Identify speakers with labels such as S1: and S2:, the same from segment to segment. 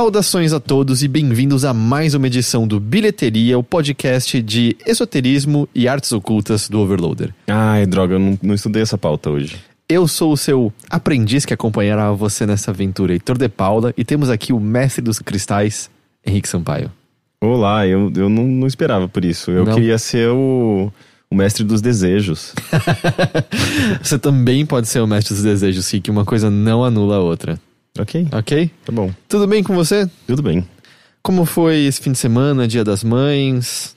S1: Saudações a todos e bem-vindos a mais uma edição do Bilheteria, o podcast de esoterismo e artes ocultas do Overloader.
S2: Ai, droga, eu não, não estudei essa pauta hoje.
S1: Eu sou o seu aprendiz que acompanhará você nessa aventura, Heitor de Paula, e temos aqui o mestre dos cristais, Henrique Sampaio.
S2: Olá, eu, eu não, não esperava por isso. Eu
S1: Não?
S2: queria ser o, o mestre dos desejos.
S1: Você também pode ser o mestre dos desejos, que uma coisa não anula a outra,
S2: ok,
S1: ok?
S2: tá bom.
S1: Tudo bem com você?
S2: Tudo bem.
S1: Como foi esse fim de semana, dia das mães?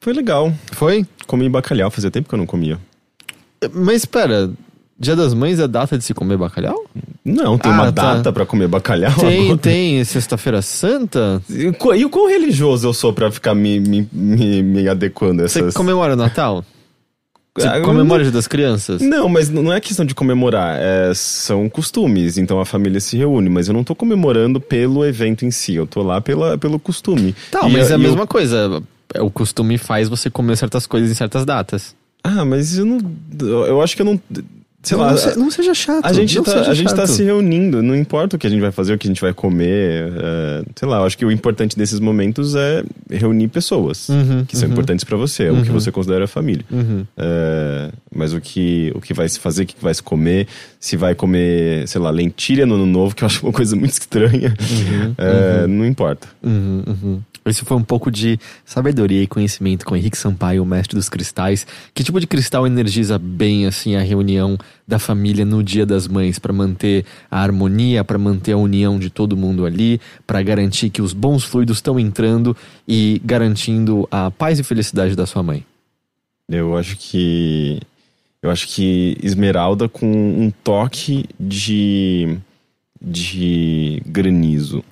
S2: Foi legal.
S1: Foi?
S2: Comi bacalhau, fazia tempo que eu não comia.
S1: Mas espera, dia das mães é data de se comer bacalhau?
S2: Não, tem
S1: Ah,
S2: uma
S1: tá.
S2: data pra comer bacalhau
S1: Tem,
S2: agora.
S1: tem, sexta-feira santa?
S2: E o qu- E o quão religioso eu sou pra ficar me, me, me, me adequando a
S1: Você
S2: essas...
S1: comemora o Natal? Você
S2: Ah, eu
S1: comemora das crianças?
S2: Não, mas não é questão de comemorar, é, são costumes, então a família se reúne, mas eu não tô comemorando pelo evento em si, eu tô lá pela, pelo costume.
S1: Tá,
S2: E
S1: mas é a
S2: e eu-
S1: mesma coisa. O costume faz você comer certas coisas em certas datas.
S2: Ah, mas eu não. Eu acho que eu não. Sei lá.
S1: não, se- não seja chato.
S2: a gente, tá, a gente tá
S1: chato.
S2: se reunindo, não importa o que a gente vai fazer, o que a gente vai comer. é, sei lá, eu acho que o importante desses momentos é reunir pessoas
S1: Uhum,
S2: que são
S1: uhum.
S2: importantes pra você, o que
S1: Uhum.
S2: você considera família.
S1: Uhum.
S2: É, mas o que, o que vai se fazer, o que vai se comer, se vai comer, sei lá, lentilha no ano novo, que eu acho uma coisa muito estranha, é, não importa.
S1: Uhum, uhum. Esse foi um pouco de sabedoria e conhecimento com Henrique Sampaio, o mestre dos cristais. Que tipo de cristal energiza bem assim a reunião da família no Dia das Mães para manter a harmonia, para manter a união de todo mundo ali, para garantir que os bons fluidos estão entrando e garantindo a paz e felicidade da sua mãe?
S2: Eu acho que. Eu acho que esmeralda com um toque de. de granizo.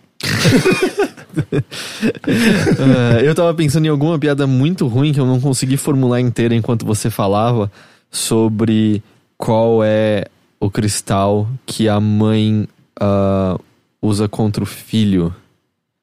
S1: Ah, eu tava pensando em alguma piada muito ruim que eu não consegui formular inteira enquanto você falava sobre qual é o cristal que a mãe ah, usa contra o filho.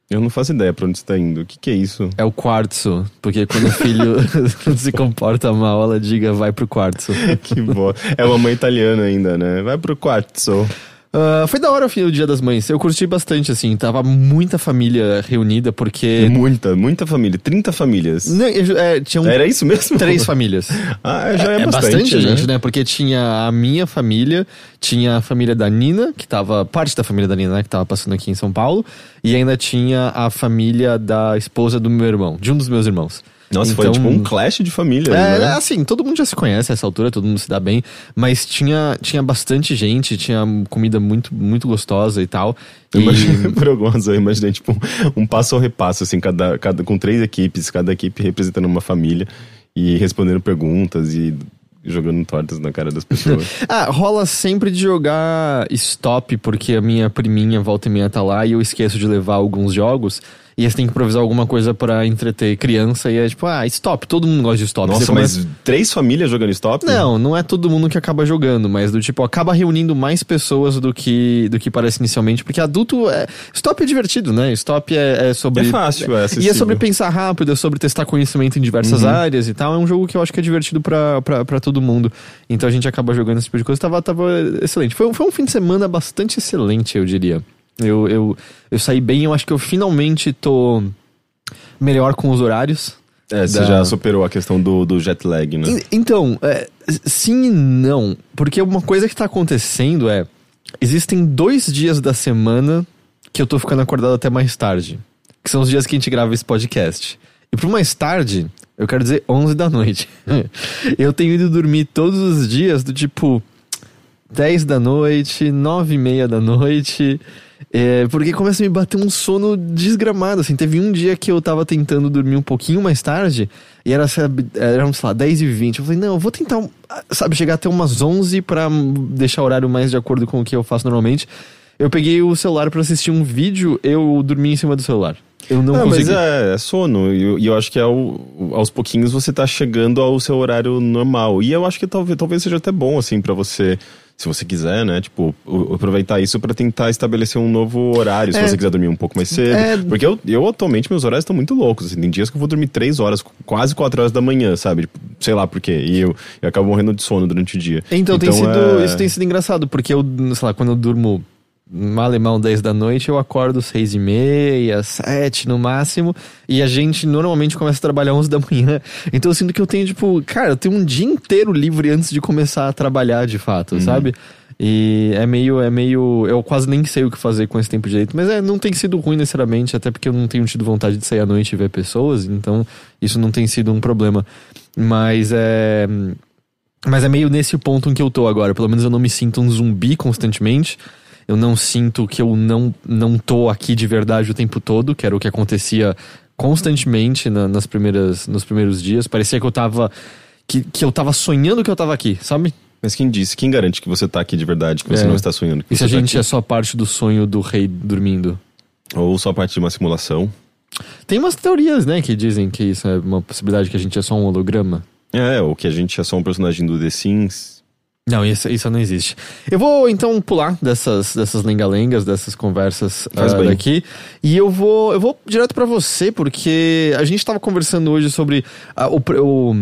S2: Eu não faço ideia pra onde você tá indo. O que, que é isso?
S1: É o quartzo, porque quando o filho se comporta mal, ela diga vai pro quartzo.
S2: que boa. É uma mãe italiana ainda, né? Vai pro quarto.
S1: Ah, foi da hora o Dia das Mães. Eu curti bastante, assim. Tava muita família reunida, porque.
S2: Muita, muita família. 30 famílias.
S1: Não, é, tinham
S2: Era isso mesmo?
S1: três famílias.
S2: Ah, já é,
S1: É
S2: bastante,
S1: bastante, gente,
S2: né?
S1: né? Porque tinha a minha família, tinha a família da Nina, que tava. Parte da família da Nina, né? Que tava passando aqui em São Paulo. E ainda tinha a família da esposa do meu irmão, de um dos meus irmãos.
S2: Nossa, foi
S1: Então-
S2: tipo um clash de família,
S1: É,
S2: né?
S1: assim, todo mundo já se conhece a essa altura, todo mundo se dá bem, mas tinha, tinha bastante gente, tinha comida muito, muito gostosa e tal.
S2: Eu
S1: E-
S2: imaginei, por algumas vezes, eu imaginei, tipo, um passo ao repasso, assim, cada, cada, com três equipes, cada equipe representando uma família e respondendo perguntas e jogando tortas na cara das pessoas.
S1: Ah, rola sempre de jogar stop, porque a minha priminha volta e meia tá lá e eu esqueço de levar alguns jogos. E aí você tem que improvisar alguma coisa pra entreter criança. E é tipo, ah, stop. Todo mundo gosta de stop.
S2: Nossa,
S1: começa-
S2: mas três famílias jogando stop?
S1: Não, não é todo mundo que acaba jogando, mas do tipo, acaba reunindo mais pessoas do que, do que parece inicialmente, porque adulto é. Stop é divertido, né? Stop é, é sobre.
S2: É fácil, é
S1: E é
S2: acessível.
S1: sobre pensar rápido, é sobre testar conhecimento em diversas áreas e tal. É um jogo que eu acho que é divertido pra todo mundo. Então a gente acaba jogando esse tipo de coisa. Tava, tava excelente. Foi, foi um fim de semana bastante excelente, eu diria. Eu, eu, eu saí bem, eu acho que eu finalmente tô melhor com os horários.
S2: É, você
S1: da-
S2: já superou a questão do, do jet lag, né?
S1: En- Então, é, sim e não. Porque uma coisa que tá acontecendo é. Existem dois dias da semana que eu tô ficando acordado até mais tarde. Que são os dias que a gente grava esse podcast. E pro mais tarde, eu quero dizer 11 da noite. eu tenho ido dormir todos os dias do tipo 10 da noite, 9 e meia da noite. É, porque começa a me bater um sono desgramado, assim. Teve um dia que eu tava tentando dormir um pouquinho mais tarde, e era, sabe, eram, sei lá, 10 e 20. Eu falei, não, eu vou tentar, sabe, chegar até umas 11 pra deixar o horário mais de acordo com o que eu faço normalmente. Eu peguei o celular pra assistir um vídeo, eu dormi em cima do celular. Eu não
S2: mas
S1: consegui.
S2: é, é sono. E eu, eu acho que é o- aos pouquinhos você tá chegando ao seu horário normal. E eu acho que talvez, talvez seja até bom, assim, pra você, se você quiser, né? Tipo, aproveitar isso pra tentar estabelecer um novo horário, se
S1: É.
S2: você quiser dormir um pouco mais cedo.
S1: É.
S2: Porque eu, eu atualmente, meus horários estão muito loucos. Assim, tem dias que eu vou dormir três horas, quase quatro horas da manhã, sabe? Tipo, sei lá por quê. E eu, eu acabo morrendo de sono durante o dia.
S1: Então, tem sido,
S2: é-
S1: isso tem sido engraçado, porque eu, sei lá, quando eu durmo malemão 10 da noite, eu acordo 6 e meia, 7 no máximo, e a gente normalmente começa a trabalhar 11 da manhã. Então eu sinto que eu tenho, tipo, cara, eu tenho um dia inteiro livre antes de começar a trabalhar de fato, uhum. sabe? E é meio, é meio. Eu quase nem sei o que fazer com esse tempo direito. Mas é, não tem sido ruim necessariamente, até porque eu não tenho tido vontade de sair à noite e ver pessoas, então isso não tem sido um problema. Mas é. Mas é meio nesse ponto em que eu tô agora. Pelo menos eu não me sinto um zumbi constantemente. Eu não sinto que eu não, não tô aqui de verdade o tempo todo, que era o que acontecia constantemente na, nas primeiras, nos primeiros dias. Parecia que eu tava. Que, que eu tava sonhando que eu tava aqui, sabe?
S2: Mas quem disse? Quem garante que você tá aqui de verdade, que você é. não está sonhando?
S1: e
S2: se a
S1: tá gente aqui? é só parte do sonho do rei dormindo?
S2: Ou só parte de uma simulação?
S1: Tem umas teorias, né, que dizem que isso é uma possibilidade que a gente é só um holograma.
S2: É, ou que a gente é só um personagem do The Sims.
S1: Não, isso, isso não existe. Eu vou então pular dessas, dessas lengalengas, dessas conversas uh, daqui. E eu vou, eu vou direto para você, porque a gente estava conversando hoje sobre uh, o, o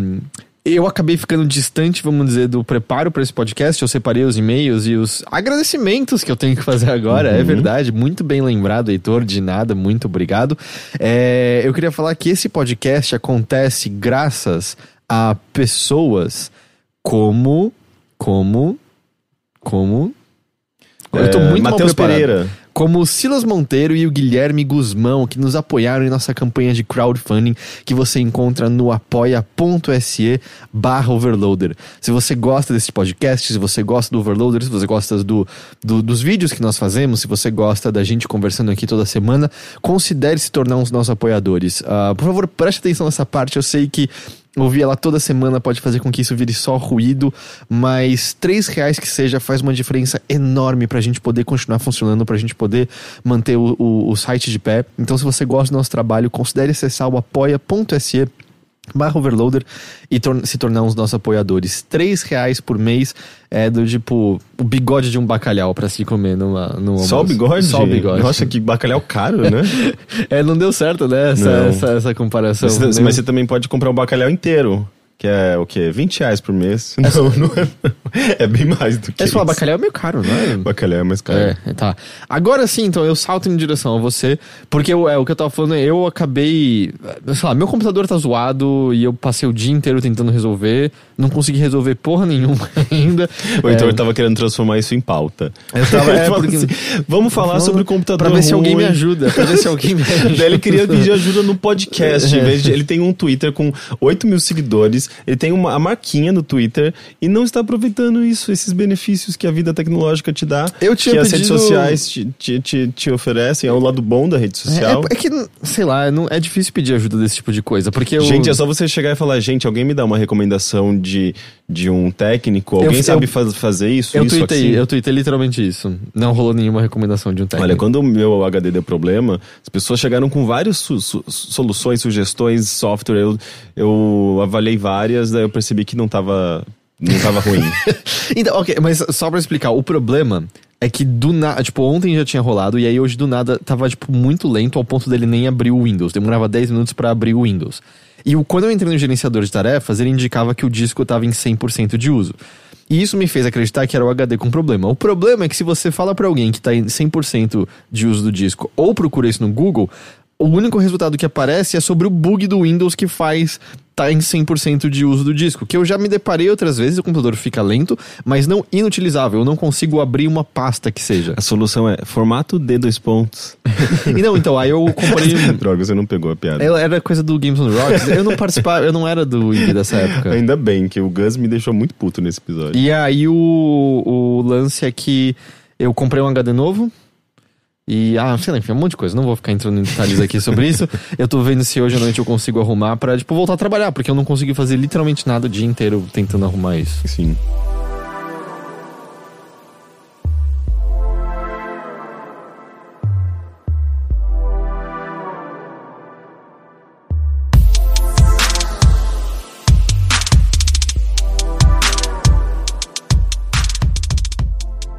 S1: eu acabei ficando distante, vamos dizer, do preparo para esse podcast. Eu separei os e-mails e os agradecimentos que eu tenho que fazer agora. É uhum. É verdade, muito bem lembrado, Heitor, de nada, muito obrigado. É, eu queria falar que esse podcast acontece graças a pessoas como. Como. Como.
S2: Eu tô é, muito Matheus Pereira
S1: como o Silas Monteiro e o Guilherme Guzmão, que nos apoiaram em nossa campanha de crowdfunding, que você encontra no apoia.se barra overloader. Se você gosta desse podcast, se você gosta do Overloader, se você gosta do, do, dos vídeos que nós fazemos, se você gosta da gente conversando aqui toda semana, considere se tornar um dos nossos apoiadores. Uh, por favor, preste atenção nessa parte, eu sei que Ouvir ela toda semana pode fazer com que isso vire só ruído, mas três reais que seja faz uma diferença enorme pra gente poder continuar funcionando, pra gente poder manter o, o, o site de pé. Então, se você gosta do nosso trabalho, considere acessar o apoia.se barra overloader e tor se tornar um dos nossos apoiadores. Três reais por mês é do tipo o bigode de um bacalhau para se comer numa, numa
S2: Só o bigode?
S1: Só o bigode.
S2: Nossa, que bacalhau caro, né?
S1: é, não deu certo, né? Essa, essa, essa, comparação.
S2: Mas, mas, você também pode comprar um bacalhau inteiro. Que é o quê? 20 reais por mês? É não, não é. É bem mais do que.
S1: É só, bacalhau é meio caro, não é?
S2: Bacalhau é mais caro.
S1: É, tá. Agora sim, então, eu salto em direção a você, porque eu, é, o que eu tava falando é, eu acabei. Sei lá, meu computador tá zoado e eu passei o dia inteiro tentando resolver, não consegui resolver porra nenhuma ainda.
S2: Ou então é, eu tava querendo transformar isso em pauta.
S1: Eu tava, é, porque... assim,
S2: vamos falar sobre o computador.
S1: Pra ver ruim. se alguém me ajuda. Pra ver se alguém me ajuda.
S2: Daí ele queria pedir ajuda no podcast. Em vez de, ele tem um Twitter com 8 mil seguidores ele tem uma a marquinha no Twitter e não está aproveitando isso, esses benefícios que a vida tecnológica te dá,
S1: eu tinha
S2: que
S1: pedido...
S2: as redes sociais te, te, te, te, oferecem, é o lado bom da rede social.
S1: É, é, que, sei lá, não, é difícil pedir ajuda desse tipo de coisa, porque eu...
S2: Gente, é só você chegar e falar, gente, alguém me dá uma recomendação de, de um técnico, alguém eu, sabe eu, faz, fazer isso,
S1: eu
S2: isso,
S1: tuitei, assim? Eu tuitei literalmente isso, não rolou nenhuma recomendação de um técnico.
S2: Olha, quando o meu HD deu problema, as pessoas chegaram com várias su su soluções, sugestões, software, eu, eu avaliei várias, daí eu percebi que não tava, não tava ruim.
S1: então, ok, mas só pra explicar, o problema é que do nada, tipo, ontem já tinha rolado, e aí hoje do nada tava, tipo, muito lento ao ponto dele nem abrir o Windows. Demorava 10 minutos para abrir o Windows. E quando eu entrei no gerenciador de tarefas, ele indicava que o disco tava em 100% de uso. E isso me fez acreditar que era o HD com problema. O problema é que se você fala para alguém que tá em 100% de uso do disco ou procura isso no Google, o único resultado que aparece é sobre o bug do Windows que faz tá em 100% de uso do disco, que eu já me deparei outras vezes, o computador fica lento, mas não inutilizável, eu não consigo abrir uma pasta que seja.
S2: A solução é formato D dois pontos.
S1: e não, então, aí eu comprei...
S2: Droga, você não pegou a piada.
S1: Eu, era coisa do Games on Rocks, eu não participava, eu não era do indie dessa época.
S2: Ainda bem, que o Gus me deixou muito puto nesse episódio.
S1: E aí o, o lance é que eu comprei um HD novo, e, ah, sei lá, enfim, um monte de coisa. Não vou ficar entrando em detalhes aqui sobre isso. Eu tô vendo se hoje à noite eu consigo arrumar pra, tipo, voltar a trabalhar, porque eu não consegui fazer literalmente nada o dia inteiro tentando arrumar isso.
S2: Sim.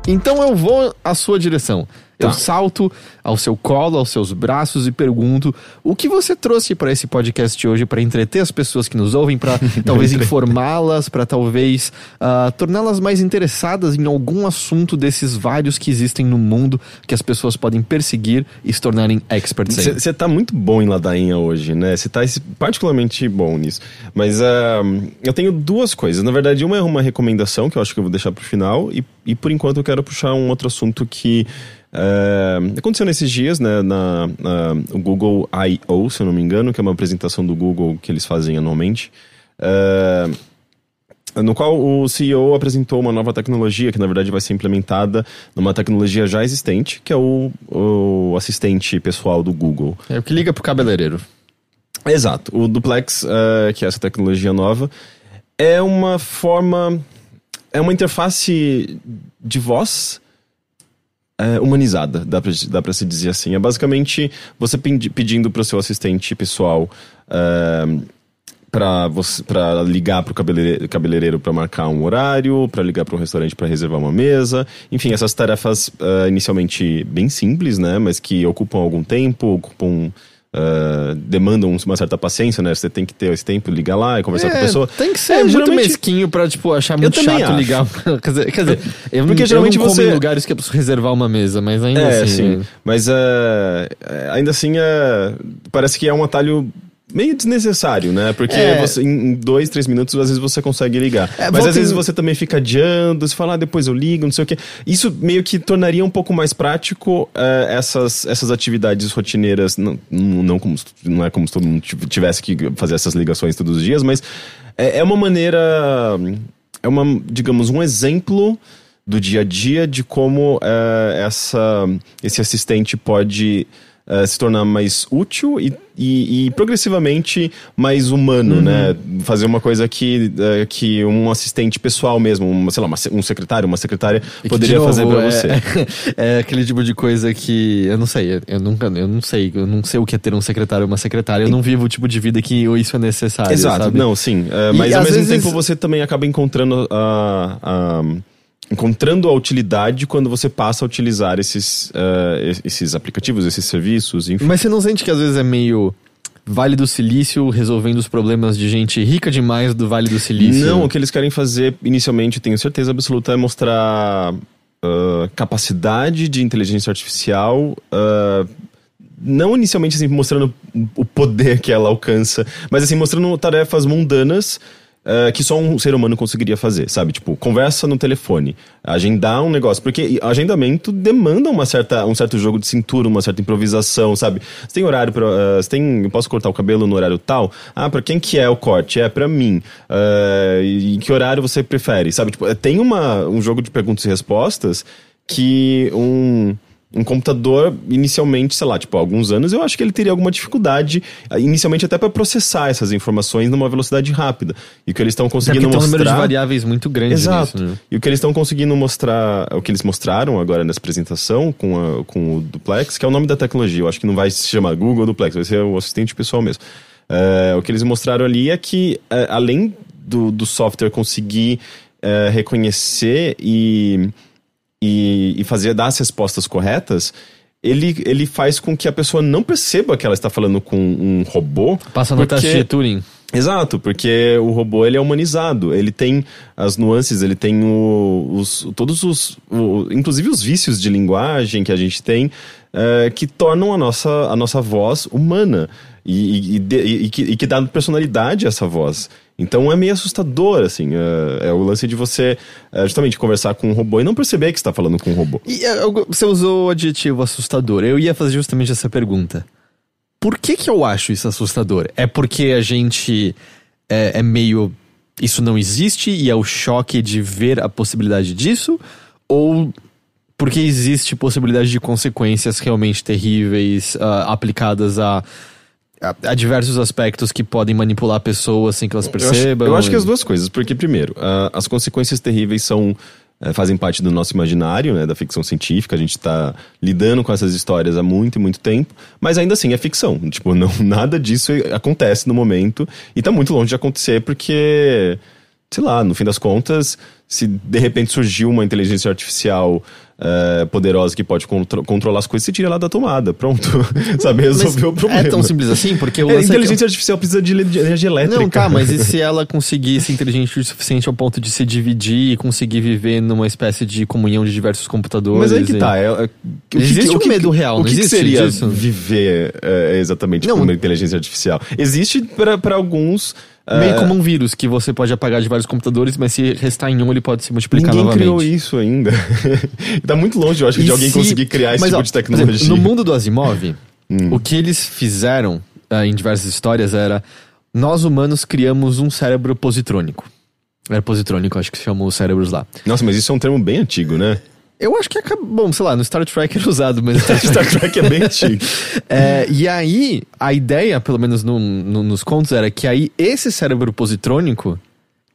S1: Então eu vou à sua direção. Eu salto ao seu colo, aos seus braços e pergunto o que você trouxe para esse podcast hoje para entreter as pessoas que nos ouvem, para talvez informá-las, para talvez uh, torná-las mais interessadas em algum assunto desses vários que existem no mundo que as pessoas podem perseguir e se tornarem experts em.
S2: Você tá muito bom em ladainha hoje, né? Você tá particularmente bom nisso. Mas uh, eu tenho duas coisas. Na verdade, uma é uma recomendação que eu acho que eu vou deixar pro final e, e por enquanto eu quero puxar um outro assunto que é, aconteceu nesses dias, né, na, na, o Google I.O., se eu não me engano, que é uma apresentação do Google que eles fazem anualmente, é, no qual o CEO apresentou uma nova tecnologia que, na verdade, vai ser implementada numa tecnologia já existente, que é o, o assistente pessoal do Google.
S1: É o que liga pro cabeleireiro.
S2: Exato. O Duplex, uh, que é essa tecnologia nova, é uma forma... É uma interface de voz é, humanizada, dá pra, dá pra se dizer assim. É basicamente você pedindo pro seu assistente pessoal é, para para ligar pro cabeleireiro, cabeleireiro para marcar um horário, para ligar para um restaurante para reservar uma mesa. Enfim, essas tarefas uh, inicialmente bem simples, né, mas que ocupam algum tempo, ocupam Uh, demandam uma certa paciência, né? Você tem que ter esse tempo, ligar lá e conversar é, com a pessoa.
S1: Tem que ser é, muito geralmente... mesquinho pra, tipo, achar muito chato acho. ligar. quer dizer, quer dizer eu, Porque geralmente eu não você... em lugares que é preciso reservar uma mesa, mas ainda é, assim... Sim.
S2: Né? Mas uh, ainda assim, uh, parece que é um atalho meio desnecessário, né? Porque é. você, em dois, três minutos, às vezes você consegue ligar. É, Mas às vezes você também fica adiando, você fala, ah, depois eu ligo, não sei o quê. Isso meio que tornaria um pouco mais prático uh, essas, essas atividades rotineiras. Não, não, como, não é como se todo mundo tivesse que fazer essas ligações todos os dias, mas é, é uma maneira. É uma, digamos, um exemplo do dia a dia de como uh, essa, esse assistente pode uh, se tornar mais útil e, e, e progressivamente mais humano, uhum. né? Fazer uma coisa que, uh, que um assistente pessoal mesmo, um, sei lá, uma, um secretário, uma secretária e poderia novo, fazer pra é, você.
S1: É, aquele tipo de coisa que eu não sei, eu nunca, eu não sei, eu não sei o que é ter um secretário ou uma secretária, eu não vivo o tipo de vida que isso é necessário.
S2: Exato,
S1: sabe?
S2: não, sim. Uh, mas e, ao mesmo vezes... tempo você também acaba encontrando a. Encontrando a utilidade quando você passa a utilizar esses, uh, esses aplicativos, esses serviços, enfim.
S1: Mas você não sente que às vezes é meio Vale do Silício resolvendo os problemas de gente rica demais do Vale do Silício?
S2: Não, o que eles querem fazer inicialmente, tenho certeza absoluta, é mostrar uh, capacidade de inteligência artificial. Uh, não inicialmente assim, mostrando o poder que ela alcança, mas assim, mostrando tarefas mundanas uh, que só um ser humano conseguiria fazer, sabe? Tipo, conversa no telefone, agendar um negócio. Porque agendamento demanda uma certa, um certo jogo de cintura, uma certa improvisação, sabe? Você tem horário pra. Uh, você tem. Eu posso cortar o cabelo no horário tal? Ah, pra quem que é o corte? É pra mim. Uh, e que horário você prefere, sabe? Tipo, tem uma, um jogo de perguntas e respostas que um um computador, inicialmente, sei lá, tipo, há alguns anos, eu acho que ele teria alguma dificuldade, inicialmente até para processar essas informações numa velocidade rápida. E o que eles estão conseguindo mostrar... Tem um número
S1: de variáveis muito grande
S2: Exato.
S1: Nisso, né?
S2: E o que eles estão conseguindo mostrar, o que eles mostraram agora nessa apresentação com, a, com o Duplex, que é o nome da tecnologia, eu acho que não vai se chamar Google Duplex, vai ser o assistente pessoal mesmo. É, o que eles mostraram ali é que, é, além do, do software conseguir é, reconhecer e e, e fazer dar as respostas corretas, ele, ele faz com que a pessoa não perceba que ela está falando com um robô.
S1: Passa no porque... teste de Turing.
S2: Exato, porque o robô ele é humanizado, ele tem as nuances, ele tem o, os, todos os, o, inclusive os vícios de linguagem que a gente tem, é, que tornam a nossa, a nossa voz humana e, e, e, e, que, e que dá personalidade a essa voz. Então é meio assustador, assim. É, é o lance de você é, justamente conversar com um robô e não perceber que está falando com um robô.
S1: E é, você usou o adjetivo assustador. Eu ia fazer justamente essa pergunta. Por que, que eu acho isso assustador? É porque a gente é, é meio. Isso não existe e é o choque de ver a possibilidade disso? Ou porque existe possibilidade de consequências realmente terríveis uh, aplicadas a há diversos aspectos que podem manipular pessoas sem que elas percebam.
S2: Eu acho, eu acho que as duas coisas, porque primeiro, uh, as consequências terríveis são fazem parte do nosso imaginário, né, da ficção científica. A gente está lidando com essas histórias há muito e muito tempo, mas ainda assim é ficção. Tipo, não nada disso acontece no momento e está muito longe de acontecer porque sei lá, no fim das contas, se de repente surgiu uma inteligência artificial é, poderosa que pode contro controlar as coisas, você tira ela da tomada. Pronto. Sabe, resolveu o problema.
S1: É tão simples assim? Porque o
S2: É,
S1: é
S2: inteligência artificial precisa de energia elétrica.
S1: Não, tá, mas e se ela conseguir ser inteligente o suficiente ao ponto de se dividir e conseguir viver numa espécie de comunhão de diversos computadores?
S2: Mas aí que
S1: e-
S2: tá. É, é, que-
S1: Existe
S2: o
S1: um
S2: que-
S1: medo real,
S2: O que
S1: existe
S2: seria
S1: disso?
S2: viver é, exatamente
S1: Não.
S2: com uma inteligência artificial? Existe para alguns.
S1: Meio
S2: é,
S1: como um vírus que você pode apagar de vários computadores, mas se restar em um, ele pode se multiplicar
S2: Ninguém
S1: novamente.
S2: criou isso ainda. tá muito longe, eu acho,
S1: E
S2: de alguém
S1: se-
S2: conseguir criar esse
S1: Mas,
S2: tipo
S1: ó,
S2: de tecnologia.
S1: exemplo, no mundo do Asimov,
S2: Hum.
S1: o que eles fizeram ah, em diversas histórias era: nós humanos criamos um cérebro positrônico. Era positrônico, acho que se chamam os cérebros lá.
S2: Nossa, mas isso é um termo bem antigo, né?
S1: Eu acho que acabou. Bom, sei lá, no Star Trek era usado, mas.
S2: Star Trek é bem antigo.
S1: É, e aí, a ideia, pelo menos no- no- nos contos, era que aí esse cérebro positrônico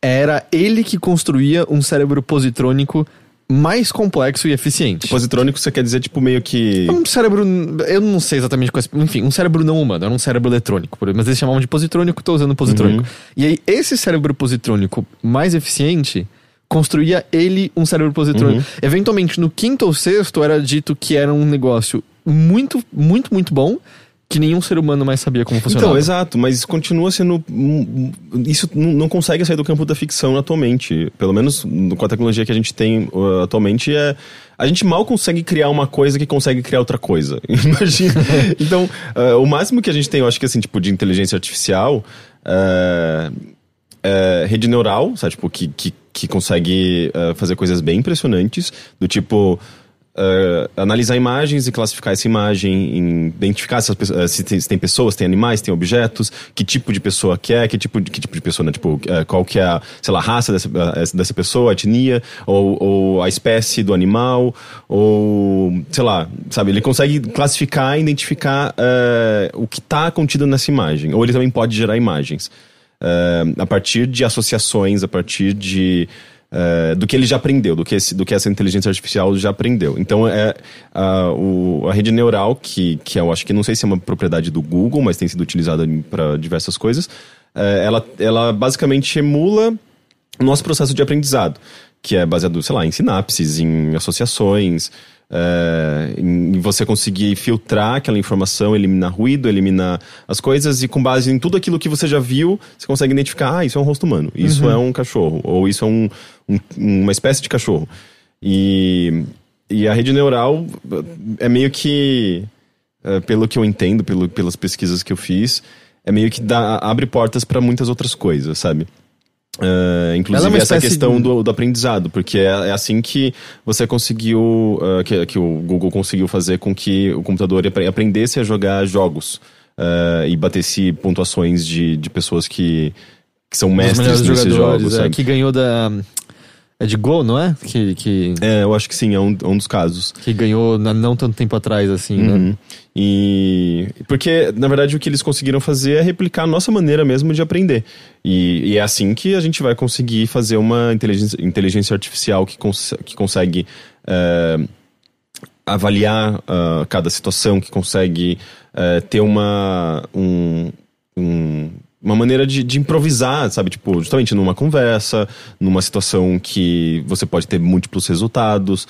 S1: era ele que construía um cérebro positrônico mais complexo e eficiente.
S2: Positrônico você quer dizer, tipo, meio que.
S1: É um cérebro. Eu não sei exatamente qual é. Enfim, um cérebro não humano, era um cérebro eletrônico. Mas eles chamavam de positrônico, tô usando positrônico. E aí, esse cérebro positrônico mais eficiente construía ele um cérebro positrônico. Eventualmente, no quinto ou sexto, era dito que era um negócio muito, muito, muito bom. Que nenhum ser humano mais sabia como funcionava.
S2: Então, exato, mas continua sendo. Isso não consegue sair do campo da ficção atualmente. Pelo menos no- com a tecnologia que a gente tem uh, atualmente, é. A gente mal consegue criar uma coisa que consegue criar outra coisa. Imagina. então, uh, o máximo que a gente tem, eu acho que assim, tipo, de inteligência artificial. é, é, rede neural, sabe? Tipo, que, que, que consegue uh, fazer coisas bem impressionantes, do tipo. uh, analisar imagens e classificar essa imagem, em identificar se, uh, se tem, se tem pessoas, tem animais, tem objetos, que tipo de pessoa que é, que tipo de, que tipo de pessoa, né? Tipo, uh, qual que é a, sei lá, raça dessa, dessa pessoa, a etnia, ou, ou a espécie do animal, ou, sei lá, sabe? Ele consegue classificar e identificar uh, o que está contido nessa imagem. Ou ele também pode gerar imagens. Uh, a partir de associações, a partir de uh, do que ele já aprendeu, do que, esse- do que essa inteligência artificial já aprendeu. Então é a, o- a rede neural que, que eu acho que não sei se é uma propriedade do Google, mas tem sido utilizada para diversas coisas. uh, ela, ela basicamente emula o nosso processo de aprendizado, que é baseado, sei lá, em sinapses, em associações, é, em você conseguir filtrar aquela informação, eliminar ruído, eliminar as coisas, e com base em tudo aquilo que você já viu, você consegue identificar, ah, isso é um rosto humano, isso é um cachorro, ou isso é um, um- uma espécie de cachorro. E, e a rede neural é meio que, é, pelo que eu entendo, pelo, pelas pesquisas que eu fiz, é meio que dá, abre portas para muitas outras coisas, sabe? É,
S1: é
S2: inclusive
S1: uma
S2: essa questão
S1: de-
S2: do, do aprendizado, porque é, é assim que você conseguiu, uh, que, que o Google conseguiu fazer com que o computador apre- aprendesse a jogar jogos uh, e batesse pontuações de, de pessoas que, que são mestres nesses jogos.
S1: é, que ganhou da. É de Go, não é? Que, que,
S2: É, eu acho que sim, é um, é um dos casos.
S1: que ganhou na- não tanto tempo atrás, assim, né?
S2: Uhum. E porque, na verdade, o que eles conseguiram fazer é replicar a nossa maneira mesmo de aprender. E, e é assim que a gente vai conseguir fazer uma inteligência, inteligência artificial que, cons que consegue é, avaliar ah, cada situação, que consegue eh, ter uma, um- um- uma maneira de, de improvisar, sabe? Tipo, justamente numa conversa, numa situação que você pode ter múltiplos resultados.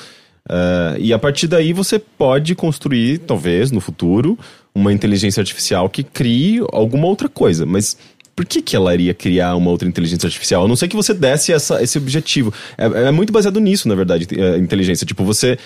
S2: eh, e a partir daí você pode construir, talvez, no futuro, uma inteligência artificial que crie alguma outra coisa. Mas por que, que ela iria criar uma outra inteligência artificial? A não ser que você desse essa, esse objetivo. É, é muito baseado nisso, na verdade, a inteligência. Tipo, você,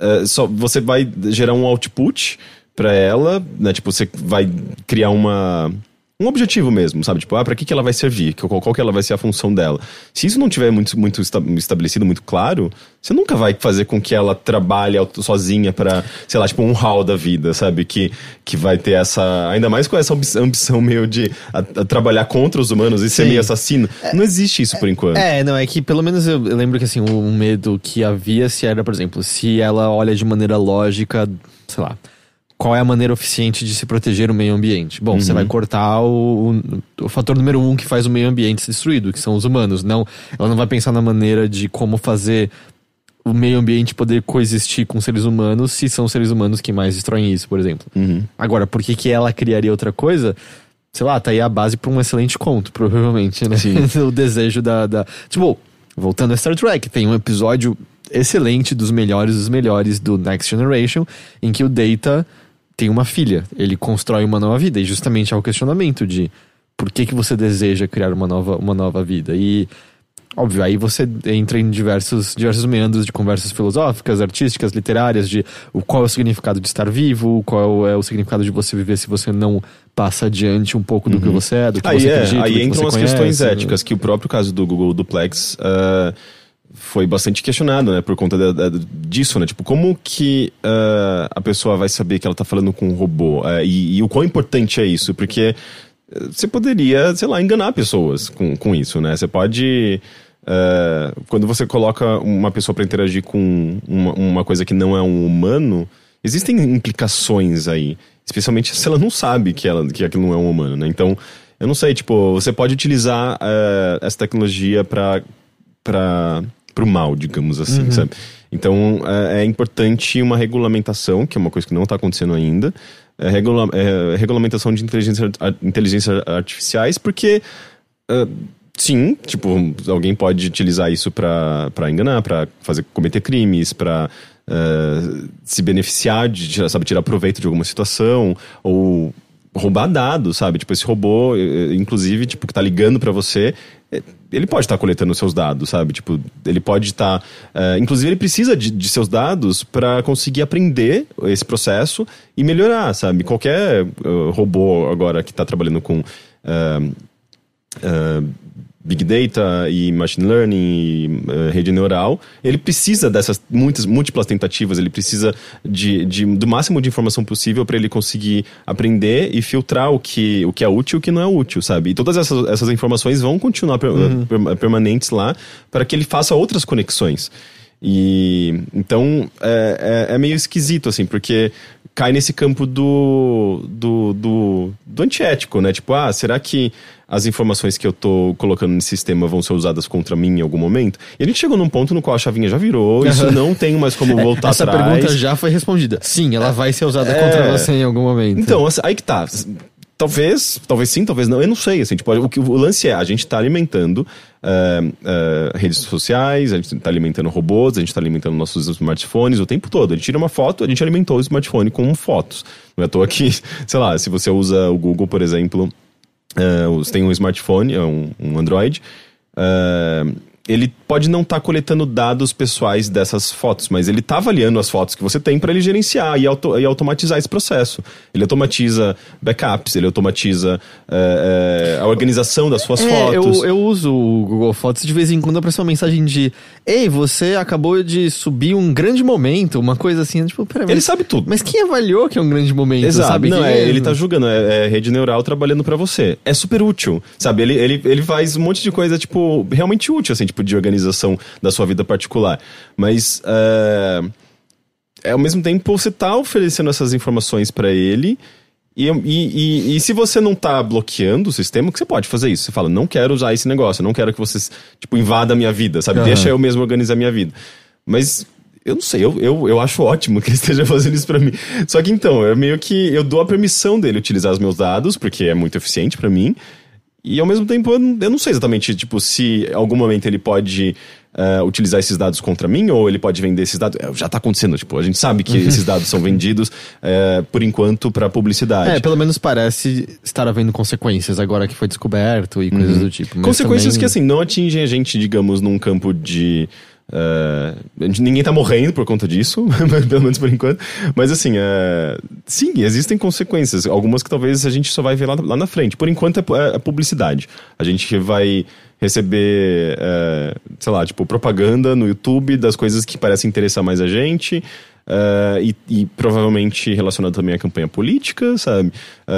S2: é, só, você vai gerar um output para ela, né? Tipo, você vai criar uma um objetivo mesmo, sabe? Tipo, ah, pra que, que ela vai servir? Qual, qual que ela vai ser a função dela? Se isso não tiver muito, muito esta- estabelecido, muito claro, você nunca vai fazer com que ela trabalhe sozinha pra, sei lá, tipo, um hall da vida, sabe? Que, que vai ter essa. Ainda mais com essa ambi- ambição meio de a- a trabalhar contra os humanos e ser
S1: Sim.
S2: meio assassino. Não existe isso por enquanto.
S1: É, não, é que pelo menos eu, lembro que assim, um medo que havia se era, por exemplo, se ela olha de maneira lógica, sei lá, qual é a maneira eficiente de se proteger o meio ambiente? Bom, você vai cortar o, o, o fator número um que faz o meio ambiente ser destruído, que são os humanos. Não, ela não vai pensar na maneira de como fazer o meio ambiente poder coexistir com seres humanos se são seres humanos que mais destroem isso, por exemplo.
S2: Uhum.
S1: Agora, por que, que ela criaria outra coisa? Sei lá, tá aí a base pra um excelente conto, provavelmente, né? O desejo da, da. Tipo, voltando a Star Trek, tem um episódio excelente dos melhores dos melhores do Next Generation, em que o Data tem uma filha, ele constrói uma nova vida, e justamente é o questionamento de por que, que você deseja criar uma nova, uma nova vida. E, óbvio, aí você entra em diversos, diversos meandros de conversas filosóficas, artísticas, literárias, de o, qual é o significado de estar vivo, qual é o significado de você viver se você não passa adiante um pouco do que você é, do que
S2: Aí,
S1: você
S2: é,
S1: acredita,
S2: aí entram as
S1: conhece,
S2: questões
S1: né?
S2: éticas, que o próprio caso do Google Duplex ah, foi bastante questionado, né? Por conta disso, né? Tipo, como que ah, a pessoa vai saber que ela tá falando com um robô? Ah, e, e o quão importante é isso? Porque eh, você poderia, sei lá, enganar pessoas com, com isso, né? Você pode... ah, quando você coloca uma pessoa para interagir com uma, uma coisa que não é um humano, existem implicações aí. Especialmente se ela não sabe que, ela, que aquilo não é um humano, né? Então, eu não sei, tipo, você pode utilizar eh, essa tecnologia para para o mal, digamos assim, sabe? Então, é, é importante uma regulamentação, que é uma coisa que não está acontecendo ainda, é regula é, regulamentação de inteligência, ar- inteligência artificiais, porque ah, sim, tipo, alguém pode utilizar isso para enganar, para fazer cometer crimes, para se beneficiar de, sabe, tirar proveito de alguma situação ou roubar dados, sabe? Tipo, esse robô, eh, eh, inclusive, tipo, que tá ligando para você, eh, ele pode estar coletando seus dados, sabe? Tipo, ele pode estar. eh, inclusive, ele precisa de, de seus dados para conseguir aprender esse processo e melhorar, sabe? Qualquer eh, robô agora que tá trabalhando com. eh, Big Data e Machine Learning e eh, rede neural, ele precisa dessas muitas múltiplas tentativas, ele precisa de, de- do máximo de informação possível para ele conseguir aprender e filtrar o que, o que é útil e o que não é útil, sabe? E todas essas, essas informações vão continuar per- per- permanentes lá para que ele faça outras conexões. E então é, é, é meio esquisito, assim, porque cai nesse campo do, do, do, do antiético, né? Tipo, ah, será que as informações que eu tô colocando nesse sistema vão ser usadas contra mim em algum momento? E a gente chegou num ponto no qual a chavinha já virou, isso não tem mais como voltar
S1: Essa
S2: atrás.
S1: pergunta já foi respondida. Sim, ela vai ser usada
S2: É.
S1: contra você em algum momento.
S2: Então, assim, aí que tá. Talvez, talvez sim, talvez não, eu não sei, assim, tipo, o, que, o lance é, a gente tá alimentando eh, eh, redes sociais, a gente tá alimentando robôs, a gente tá alimentando nossos smartphones o tempo todo. A gente tira uma foto, a gente alimentou o smartphone com fotos. Não é à toa que, sei lá, se você usa o Google, por exemplo, você tem um smartphone, é um, um Android, eh, ele pode não estar coletando dados pessoais dessas fotos, mas ele está avaliando as fotos que você tem para ele gerenciar e, auto- e automatizar esse processo. Ele automatiza backups, ele automatiza eh, eh, a organização das suas
S1: É,
S2: fotos.
S1: eu, eu uso o Google Fotos de vez em quando aparece uma mensagem de Ei, você acabou de subir um grande momento, uma coisa assim, tipo, peraí,
S2: Ele
S1: mas,
S2: sabe tudo.
S1: mas quem avaliou que é um grande momento,
S2: Exato,
S1: sabe?
S2: não, é, ele tá julgando, é, é rede neural trabalhando pra você. É super útil, sabe? Ele, ele, ele faz um monte de coisa, tipo, realmente útil, assim, tipo, de organização da sua vida particular. Mas, é, é, ao mesmo tempo, você tá oferecendo essas informações pra ele. E, e, e, e se você não tá bloqueando o sistema, que você pode fazer isso. Você fala, não quero usar esse negócio, não quero que você, tipo, invada a minha vida, sabe?
S1: Aham.
S2: Deixa eu mesmo organizar a minha vida. Mas eu não sei, eu, eu, eu acho ótimo que ele esteja fazendo isso pra mim. Só que então, eu meio que eu dou a permissão dele utilizar os meus dados, porque é muito eficiente pra mim. E ao mesmo tempo, eu não, eu não sei exatamente, tipo, se em algum momento ele pode eh, utilizar esses dados contra mim, ou ele pode vender esses dados. É, Já tá acontecendo, tipo, a gente sabe que esses dados são vendidos, eh, por enquanto, pra publicidade.
S1: É, pelo menos parece estar havendo consequências agora que foi descoberto e coisas do tipo.
S2: Consequências
S1: também-
S2: que, assim, não atingem a gente, digamos, num campo de. Gente- ninguém tá morrendo por conta disso, pelo menos por enquanto. Mas, assim, eh, sim, existem consequências. Algumas que talvez a gente só vai ver lá, lá na frente. Por enquanto é, é- publicidade. A gente vai receber, eh, sei lá, tipo, propaganda no YouTube das coisas que parecem interessar mais a gente. eh, e, e provavelmente relacionado também à campanha política, sabe?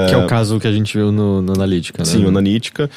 S1: Que é o caso que a gente viu no, no Analítica, né?
S2: Sim, o analítica.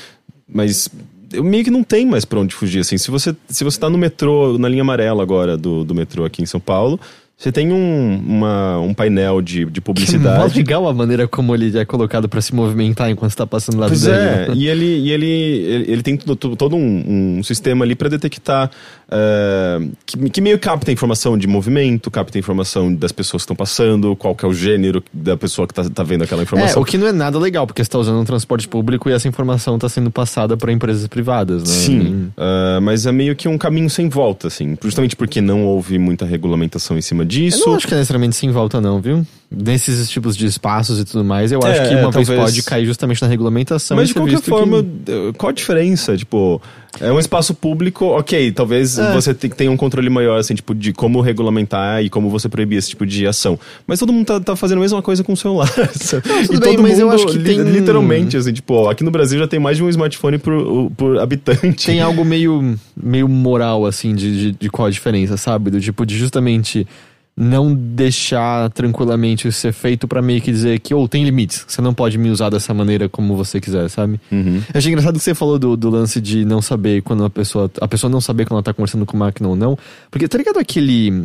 S2: Mas eu meio que não tem mais pra onde fugir, assim. Se você, se você tá no metrô, na linha amarela agora do, do metrô aqui em São Paulo, Você tem um, uma, um painel de, de
S1: Que
S2: publicidade.
S1: legal a maneira como ele é colocado pra se movimentar enquanto você tá passando lá
S2: Pois
S1: dele.
S2: é, e ele, e ele, ele, ele tem todo, todo um, um sistema ali para detectar eh, que, que meio capta informação de movimento, capta informação das pessoas que estão passando, qual que é o gênero da pessoa que tá, tá vendo aquela
S1: É,
S2: informação.
S1: o que não é nada legal, porque você tá usando um transporte público e essa informação tá sendo passada pra empresas privadas, né?
S2: Sim, eh, mas é meio que um caminho sem volta, assim, justamente porque não houve muita regulamentação em cima
S1: Eu
S2: disso.
S1: não acho que é necessariamente sem volta, não, viu? Nesses tipos de espaços e tudo mais, eu acho
S2: É,
S1: que uma
S2: é,
S1: vez
S2: talvez-
S1: pode cair justamente na regulamentação.
S2: Mas de qualquer
S1: que-
S2: forma, eh, qual a diferença? Tipo, é um espaço público, ok, talvez
S1: É.
S2: você te- tenha um controle maior, assim, tipo, de como regulamentar e como você proibir esse tipo de ação. Mas todo mundo tá, tá fazendo a mesma coisa com o celular.
S1: tudo
S2: e
S1: bem,
S2: todo
S1: mas eu acho que
S2: li-
S1: tem-
S2: literalmente, assim, tipo, aqui no Brasil já tem mais de um smartphone por, por habitante.
S1: Tem algo meio, meio moral, assim, de, de, de qual a diferença, sabe? Do tipo, de justamente não deixar tranquilamente isso ser feito pra meio que dizer que, ou tem limites, você não pode me usar dessa maneira como você quiser, sabe?
S2: Uhum.
S1: Eu achei engraçado que você falou do, do lance de não saber quando a pessoa. A pessoa não saber quando ela tá conversando com máquina ou não. Porque tá ligado aquele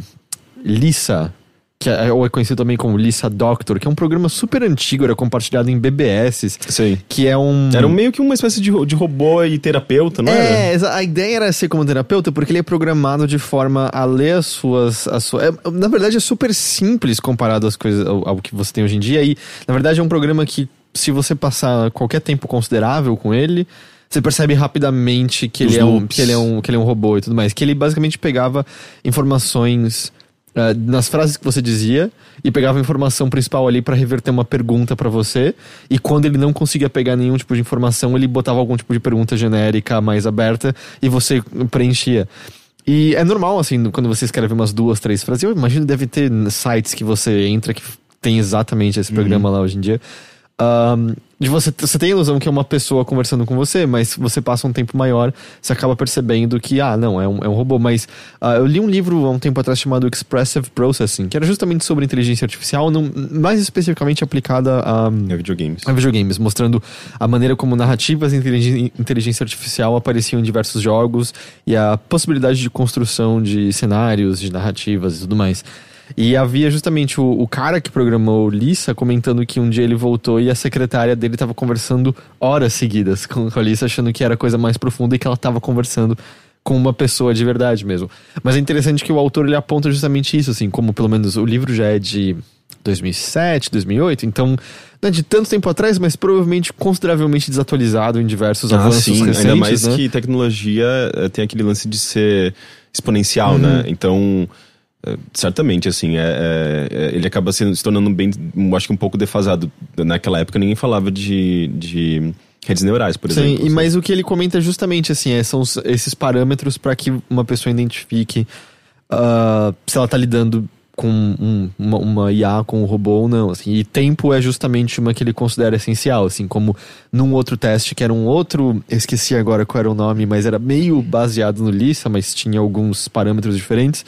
S1: Lisa, que é, ou é conhecido também como Lisa Doctor, que é um programa super antigo, era compartilhado em BBS,
S2: Sei.
S1: que é um.
S2: Era meio que uma espécie de, de robô e terapeuta, não era?
S1: É, a ideia era ser como terapeuta porque ele é programado de forma a ler as suas. As suas é, na verdade, é super simples comparado às coisas, ao, ao que você tem hoje em dia. E, na verdade, é um programa que, se você passar qualquer tempo considerável com ele, você percebe rapidamente que
S2: Os
S1: ele, é um, que, ele é um, que ele é um robô e tudo mais. Que ele basicamente pegava informações. Ah, nas frases que você dizia e pegava a informação principal ali pra reverter uma pergunta pra você. E quando ele não conseguia pegar nenhum tipo de informação ele botava algum tipo de pergunta genérica mais aberta e você preenchia. E é normal assim quando você escreve umas duas três frases eu imagino que deve ter sites que você entra que tem exatamente esse programa lá hoje em dia. Ahn, de você, você tem a ilusão que é uma pessoa conversando com você, mas você passa um tempo maior, você acaba percebendo que, ah, não, é um, é um robô. Mas ah, eu li um livro há um tempo atrás chamado Expressive Processing, que era justamente sobre inteligência artificial, não, mais especificamente aplicada a,
S2: É videogames.
S1: a videogames, mostrando a maneira como narrativas e inteligência artificial apareciam em diversos jogos e a possibilidade de construção de cenários, de narrativas e tudo mais. E havia justamente o, o cara que programou Lisa comentando que um dia ele voltou e a secretária dele estava conversando horas seguidas com a Lisa, achando que era a coisa mais profunda e que ela estava conversando com uma pessoa de verdade mesmo. Mas é interessante que o autor ele aponta justamente isso, assim, como pelo menos o livro já é de 2007, 2008, então não é de tanto tempo atrás, mas provavelmente consideravelmente desatualizado em diversos
S2: Ah,
S1: avanços
S2: sim,
S1: recentes,
S2: ainda mais
S1: né?
S2: que tecnologia eh, tem aquele lance de ser exponencial, né?
S1: Uhum.
S2: Então, eh, certamente, assim, é, é- é- ele acaba sendo, se tornando bem, acho que um pouco defasado. Naquela época ninguém falava de, de redes neurais, por
S1: Sim,
S2: exemplo. assim.
S1: mas o que ele comenta é justamente assim, é, são esses parâmetros para que uma pessoa identifique ah, se ela tá lidando com um- uma, uma IA, com um robô ou não, assim, e tempo é justamente uma que ele considera essencial, assim, como num outro teste que era um outro, esqueci agora qual era o nome, mas era meio baseado no Lisa, mas tinha alguns parâmetros diferentes,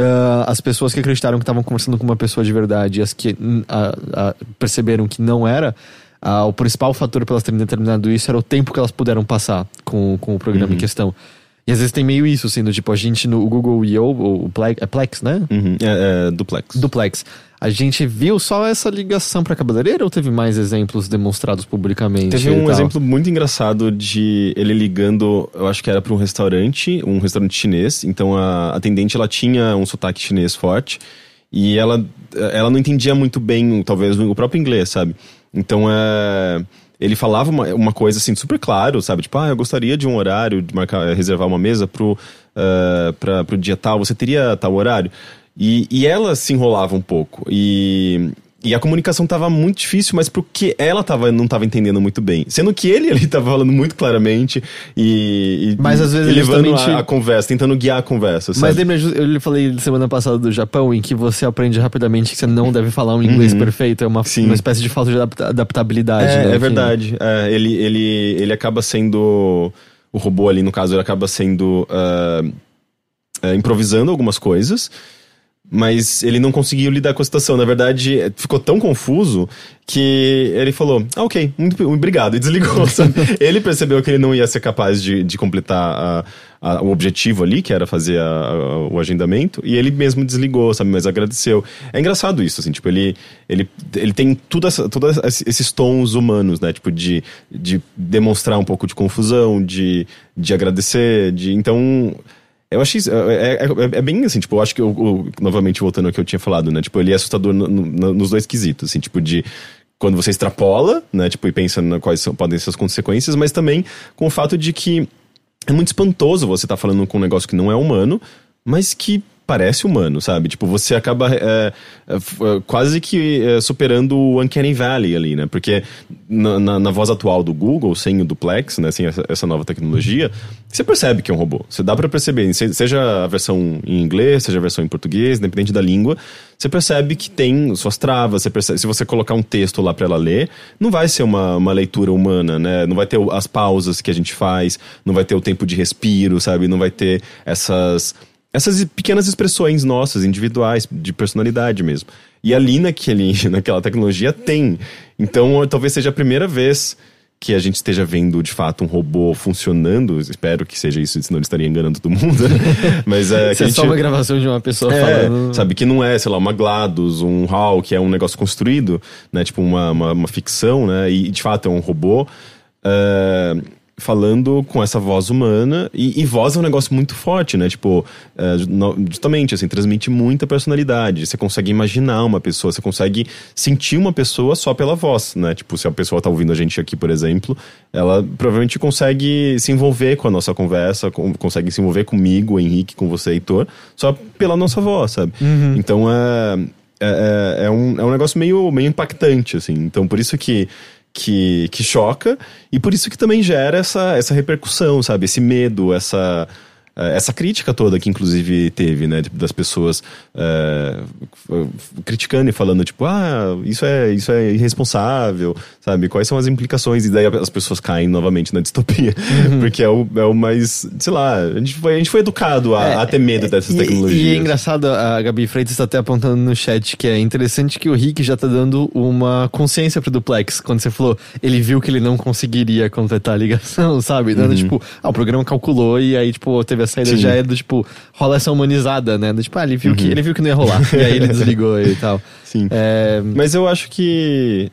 S1: ah, as pessoas que acreditaram que estavam conversando com uma pessoa de verdade e as que ah, ah, perceberam que não era, o principal fator para elas terem determinado isso era o tempo que elas puderam passar com, com o programa em questão. E às vezes tem meio isso, assim, do tipo, a gente no Google I.O., ou o Plex, é Plex, né?
S2: Uhum, é, é duplex.
S1: Duplex. A gente viu só essa ligação pra cabeleireiro ou teve mais exemplos demonstrados publicamente?
S2: Teve um exemplo muito engraçado de ele ligando, eu acho que era para um restaurante, um restaurante chinês. Então a atendente ela tinha um sotaque chinês forte e ela, ela não entendia muito bem, talvez, o próprio inglês, sabe? Então é. Ele falava uma, uma coisa assim, super claro, sabe? Tipo, ah, eu gostaria de um horário, de marcar, reservar uma mesa pro, uh, pra, pro dia tal, você teria tal horário? E, e ela se enrolava um pouco. E, e a comunicação tava muito difícil, mas porque ela tava, não tava entendendo muito bem. Sendo que ele ali tava falando muito claramente e, e-
S1: Mas às vezes
S2: e levando
S1: justamente-
S2: a, a conversa, tentando guiar a conversa, sabe?
S1: Mas lembra, eu lhe falei semana passada do Japão, em que você aprende rapidamente que você não deve falar um inglês perfeito. É uma,
S2: Uhum. Sim.
S1: uma espécie de falta de adapta- adaptabilidade.
S2: É,
S1: né?
S2: é verdade. É, ele, ele, ele acaba sendo. O robô ali, no caso, ele acaba sendo. ah, é, improvisando algumas coisas. Mas ele não conseguiu lidar com a situação. Na verdade, ficou tão confuso que ele falou: Ah, ok, muito obrigado, e desligou. Sabe? ele percebeu que ele não ia ser capaz de, de completar a, a, o objetivo ali, que era fazer a, o agendamento, e ele mesmo desligou, sabe? Mas agradeceu. É engraçado isso, assim, tipo, ele, ele, ele tem todos esses tons humanos, né? Tipo, de, de demonstrar um pouco de confusão, de, de agradecer, de. Então eu achei. É, é, é, é, bem assim, tipo, eu acho que eu, eu, novamente voltando ao que eu tinha falado, né? Tipo, ele é assustador no, no, nos dois quesitos, assim, tipo, de quando você extrapola, né? Tipo, e pensa na quais são, podem ser as consequências, mas também com o fato de que é muito espantoso você estar tá falando com um negócio que não é humano, mas que parece humano, sabe? Tipo, você acaba é, é, é, quase que é, superando o Uncanny Valley ali, né? Porque na, na, na, voz atual do Google, sem o duplex, né? Sem essa, essa nova tecnologia, você percebe que é um robô. Você dá para perceber, seja a versão em inglês, seja a versão em português, independente da língua, você percebe que tem suas travas, você percebe, se você colocar um texto lá para ela ler, não vai ser uma, uma leitura humana, né? Não vai ter as pausas que a gente faz, não vai ter o tempo de respiro, sabe? Não vai ter essas essas pequenas expressões nossas, individuais, de personalidade mesmo. E ali naquele, naquela tecnologia tem. Então talvez seja a primeira vez que a gente esteja vendo de fato um robô funcionando. Espero que seja isso, senão ele estaria enganando todo mundo. Né? Mas é.
S1: Isso é
S2: gente...
S1: só uma gravação de uma pessoa
S2: é,
S1: falando.
S2: Sabe, que não é, sei lá, uma GLaDOS, um HAL, que é um negócio construído, né? Tipo uma, uma, uma ficção, né? E de fato é um robô. Uh, falando com essa voz humana. E, e, voz é um negócio muito forte, né? Tipo, é, justamente, assim, transmite muita personalidade. Você consegue imaginar uma pessoa, você consegue sentir uma pessoa só pela voz, né? Tipo, se a pessoa tá ouvindo a gente aqui, por exemplo, ela provavelmente consegue se envolver com a nossa conversa, com, consegue se envolver comigo, Henrique, com você, Heitor, só pela nossa voz, sabe? Uhum. Então é, é, é, é, um, é um negócio meio, meio impactante, assim. Então, por isso que que, que choca e por isso que também gera essa, essa repercussão, sabe? Esse medo, essa essa crítica toda que inclusive teve, né, tipo, das pessoas é, criticando e falando tipo, ah, isso é isso é irresponsável, sabe? Quais são as implicações? E daí as pessoas caem novamente na distopia, uhum. porque é o, é o mais, sei lá, a gente foi, a gente foi educado a, é, a ter medo dessas
S1: e,
S2: tecnologias.
S1: E é engraçado, a Gabi Freitas está até apontando no chat que é interessante que o Rick já tá dando uma consciência pro Duplex, quando você falou, ele viu que ele não conseguiria completar a ligação, sabe? Dando uhum. tipo, ah, o programa calculou e aí, tipo, teve a saída Sim. já é do tipo, rola essa humanizada, né? Do, tipo, ah, ele viu, uhum. que, ele viu que não ia rolar. e aí ele desligou e tal.
S2: Sim. É... Mas eu acho que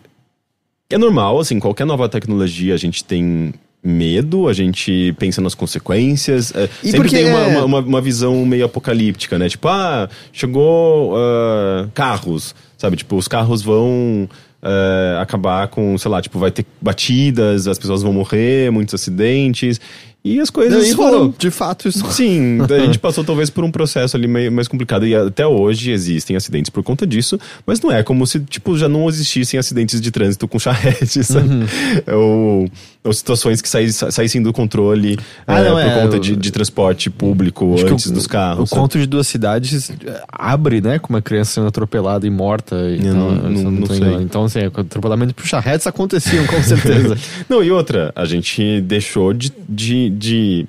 S2: é normal, assim, qualquer nova tecnologia a gente tem medo, a gente pensa nas consequências. É, e sempre tem uma, é... uma, uma, visão meio apocalíptica, né? Tipo, ah, chegou uh, carros, sabe? Tipo, os carros vão uh, acabar com, sei lá, tipo, vai ter batidas, as pessoas vão morrer, muitos acidentes. E as coisas.
S1: Foram, de fato, isso.
S2: Sim, a gente passou talvez por um processo ali meio, mais complicado. E até hoje existem acidentes por conta disso, mas não é como se, tipo, já não existissem acidentes de trânsito com charretes, uhum. ou, ou situações que saíssem do controle ah, é, não, por é, conta de, de, transporte público antes
S1: o,
S2: dos carros.
S1: O sabe? conto de duas cidades eh, abre, né, com uma criança sendo atropelada e morta. E
S2: Eu não, não, não, não sei.
S1: Então, assim, atropelamento por charretes aconteciam, com certeza.
S2: não, e outra, a gente deixou de, de de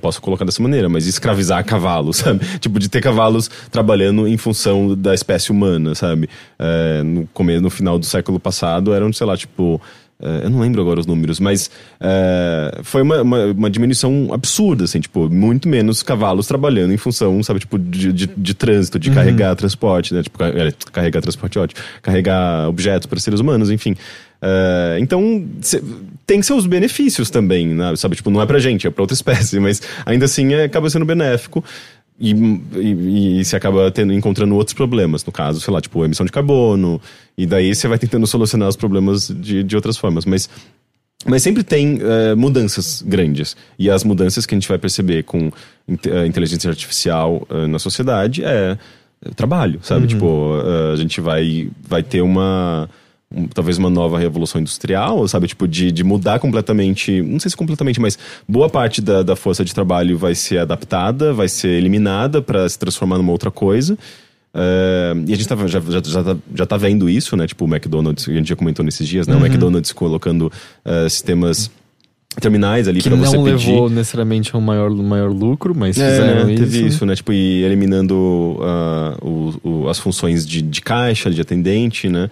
S2: posso colocar dessa maneira, mas escravizar cavalos, sabe? Tipo, de ter cavalos trabalhando em função da espécie humana, sabe? É, no começo, no final do século passado, eram, sei lá, tipo. É, eu não lembro agora os números, mas é, foi uma, uma, uma, diminuição absurda, assim, tipo, muito menos cavalos trabalhando em função, sabe, tipo, de, de, de trânsito, de uhum. carregar transporte, né? Tipo, carregar transporte ótimo, carregar objetos para seres humanos, enfim. Uh, então, cê, tem seus benefícios também, né? sabe? Tipo, não é pra gente, é pra outra espécie, mas ainda assim é, acaba sendo benéfico. E, e, e você acaba tendo, encontrando outros problemas. No caso, sei lá, tipo, emissão de carbono. E daí você vai tentando solucionar os problemas de, de outras formas. Mas mas sempre tem uh, mudanças grandes. E as mudanças que a gente vai perceber com uh, inteligência artificial uh, na sociedade é trabalho, sabe? Uhum. Tipo, a gente vai, vai ter uma um, talvez uma nova revolução industrial, sabe? Tipo, de, de mudar completamente, não sei se completamente, mas boa parte da, da força de trabalho vai ser adaptada, vai ser eliminada para se transformar numa outra coisa. Uh, e a gente tá, já, já, já, tá, já tá vendo isso, né? Tipo, o McDonald's, a gente já comentou nesses dias, né? Uhum. O McDonald's colocando uh, sistemas terminais ali
S1: Que
S2: para você
S1: não
S2: pedir.
S1: levou necessariamente a um maior, maior lucro, mas
S2: É,
S1: fizeram
S2: teve
S1: isso.
S2: isso, né? Tipo, e eliminando ah, o- o- as funções de, de caixa, de atendente, né?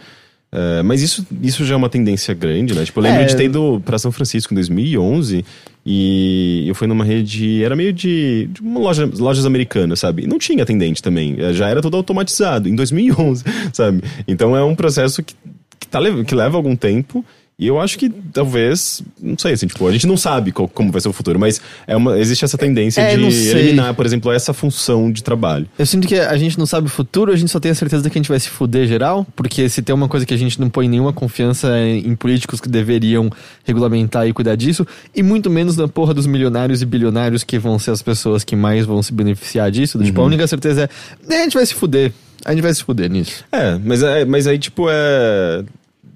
S2: Eh, mas isso, isso já é uma tendência grande, né? Tipo, eu lembro
S1: É.
S2: de ter ido pra São Francisco em 2011 e eu fui numa rede... Era meio de, de uma loja, lojas americanas, sabe? E não tinha atendente também. eh, Já era tudo automatizado, em 2011, sabe? Então é um processo que, que, tá, que leva algum tempo... E eu acho que talvez, não sei, assim, tipo, a gente não sabe qual- como vai ser o futuro, mas é uma, existe essa tendência
S1: É,
S2: de eliminar, por exemplo, essa função de trabalho.
S1: Eu sinto que a gente não sabe o futuro, a gente só tem a certeza que a gente vai se fuder geral, porque se tem uma coisa que a gente não põe nenhuma confiança em políticos que deveriam regulamentar e cuidar disso, e muito menos na porra dos milionários e bilionários que vão ser as pessoas que mais vão se beneficiar disso.
S2: Uhum.
S1: Tipo, a única certeza é, "É, a gente vai se fuder. A gente vai se fuder nisso.
S2: É, mas, é, mas aí, tipo, é.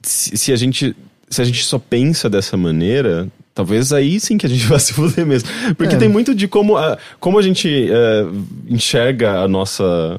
S2: Se, se a gente. Se a gente só pensa dessa maneira, talvez aí sim que a gente vai se fuder mesmo. Porque
S1: É.
S2: tem muito de como a, como a gente é, enxerga a nossa,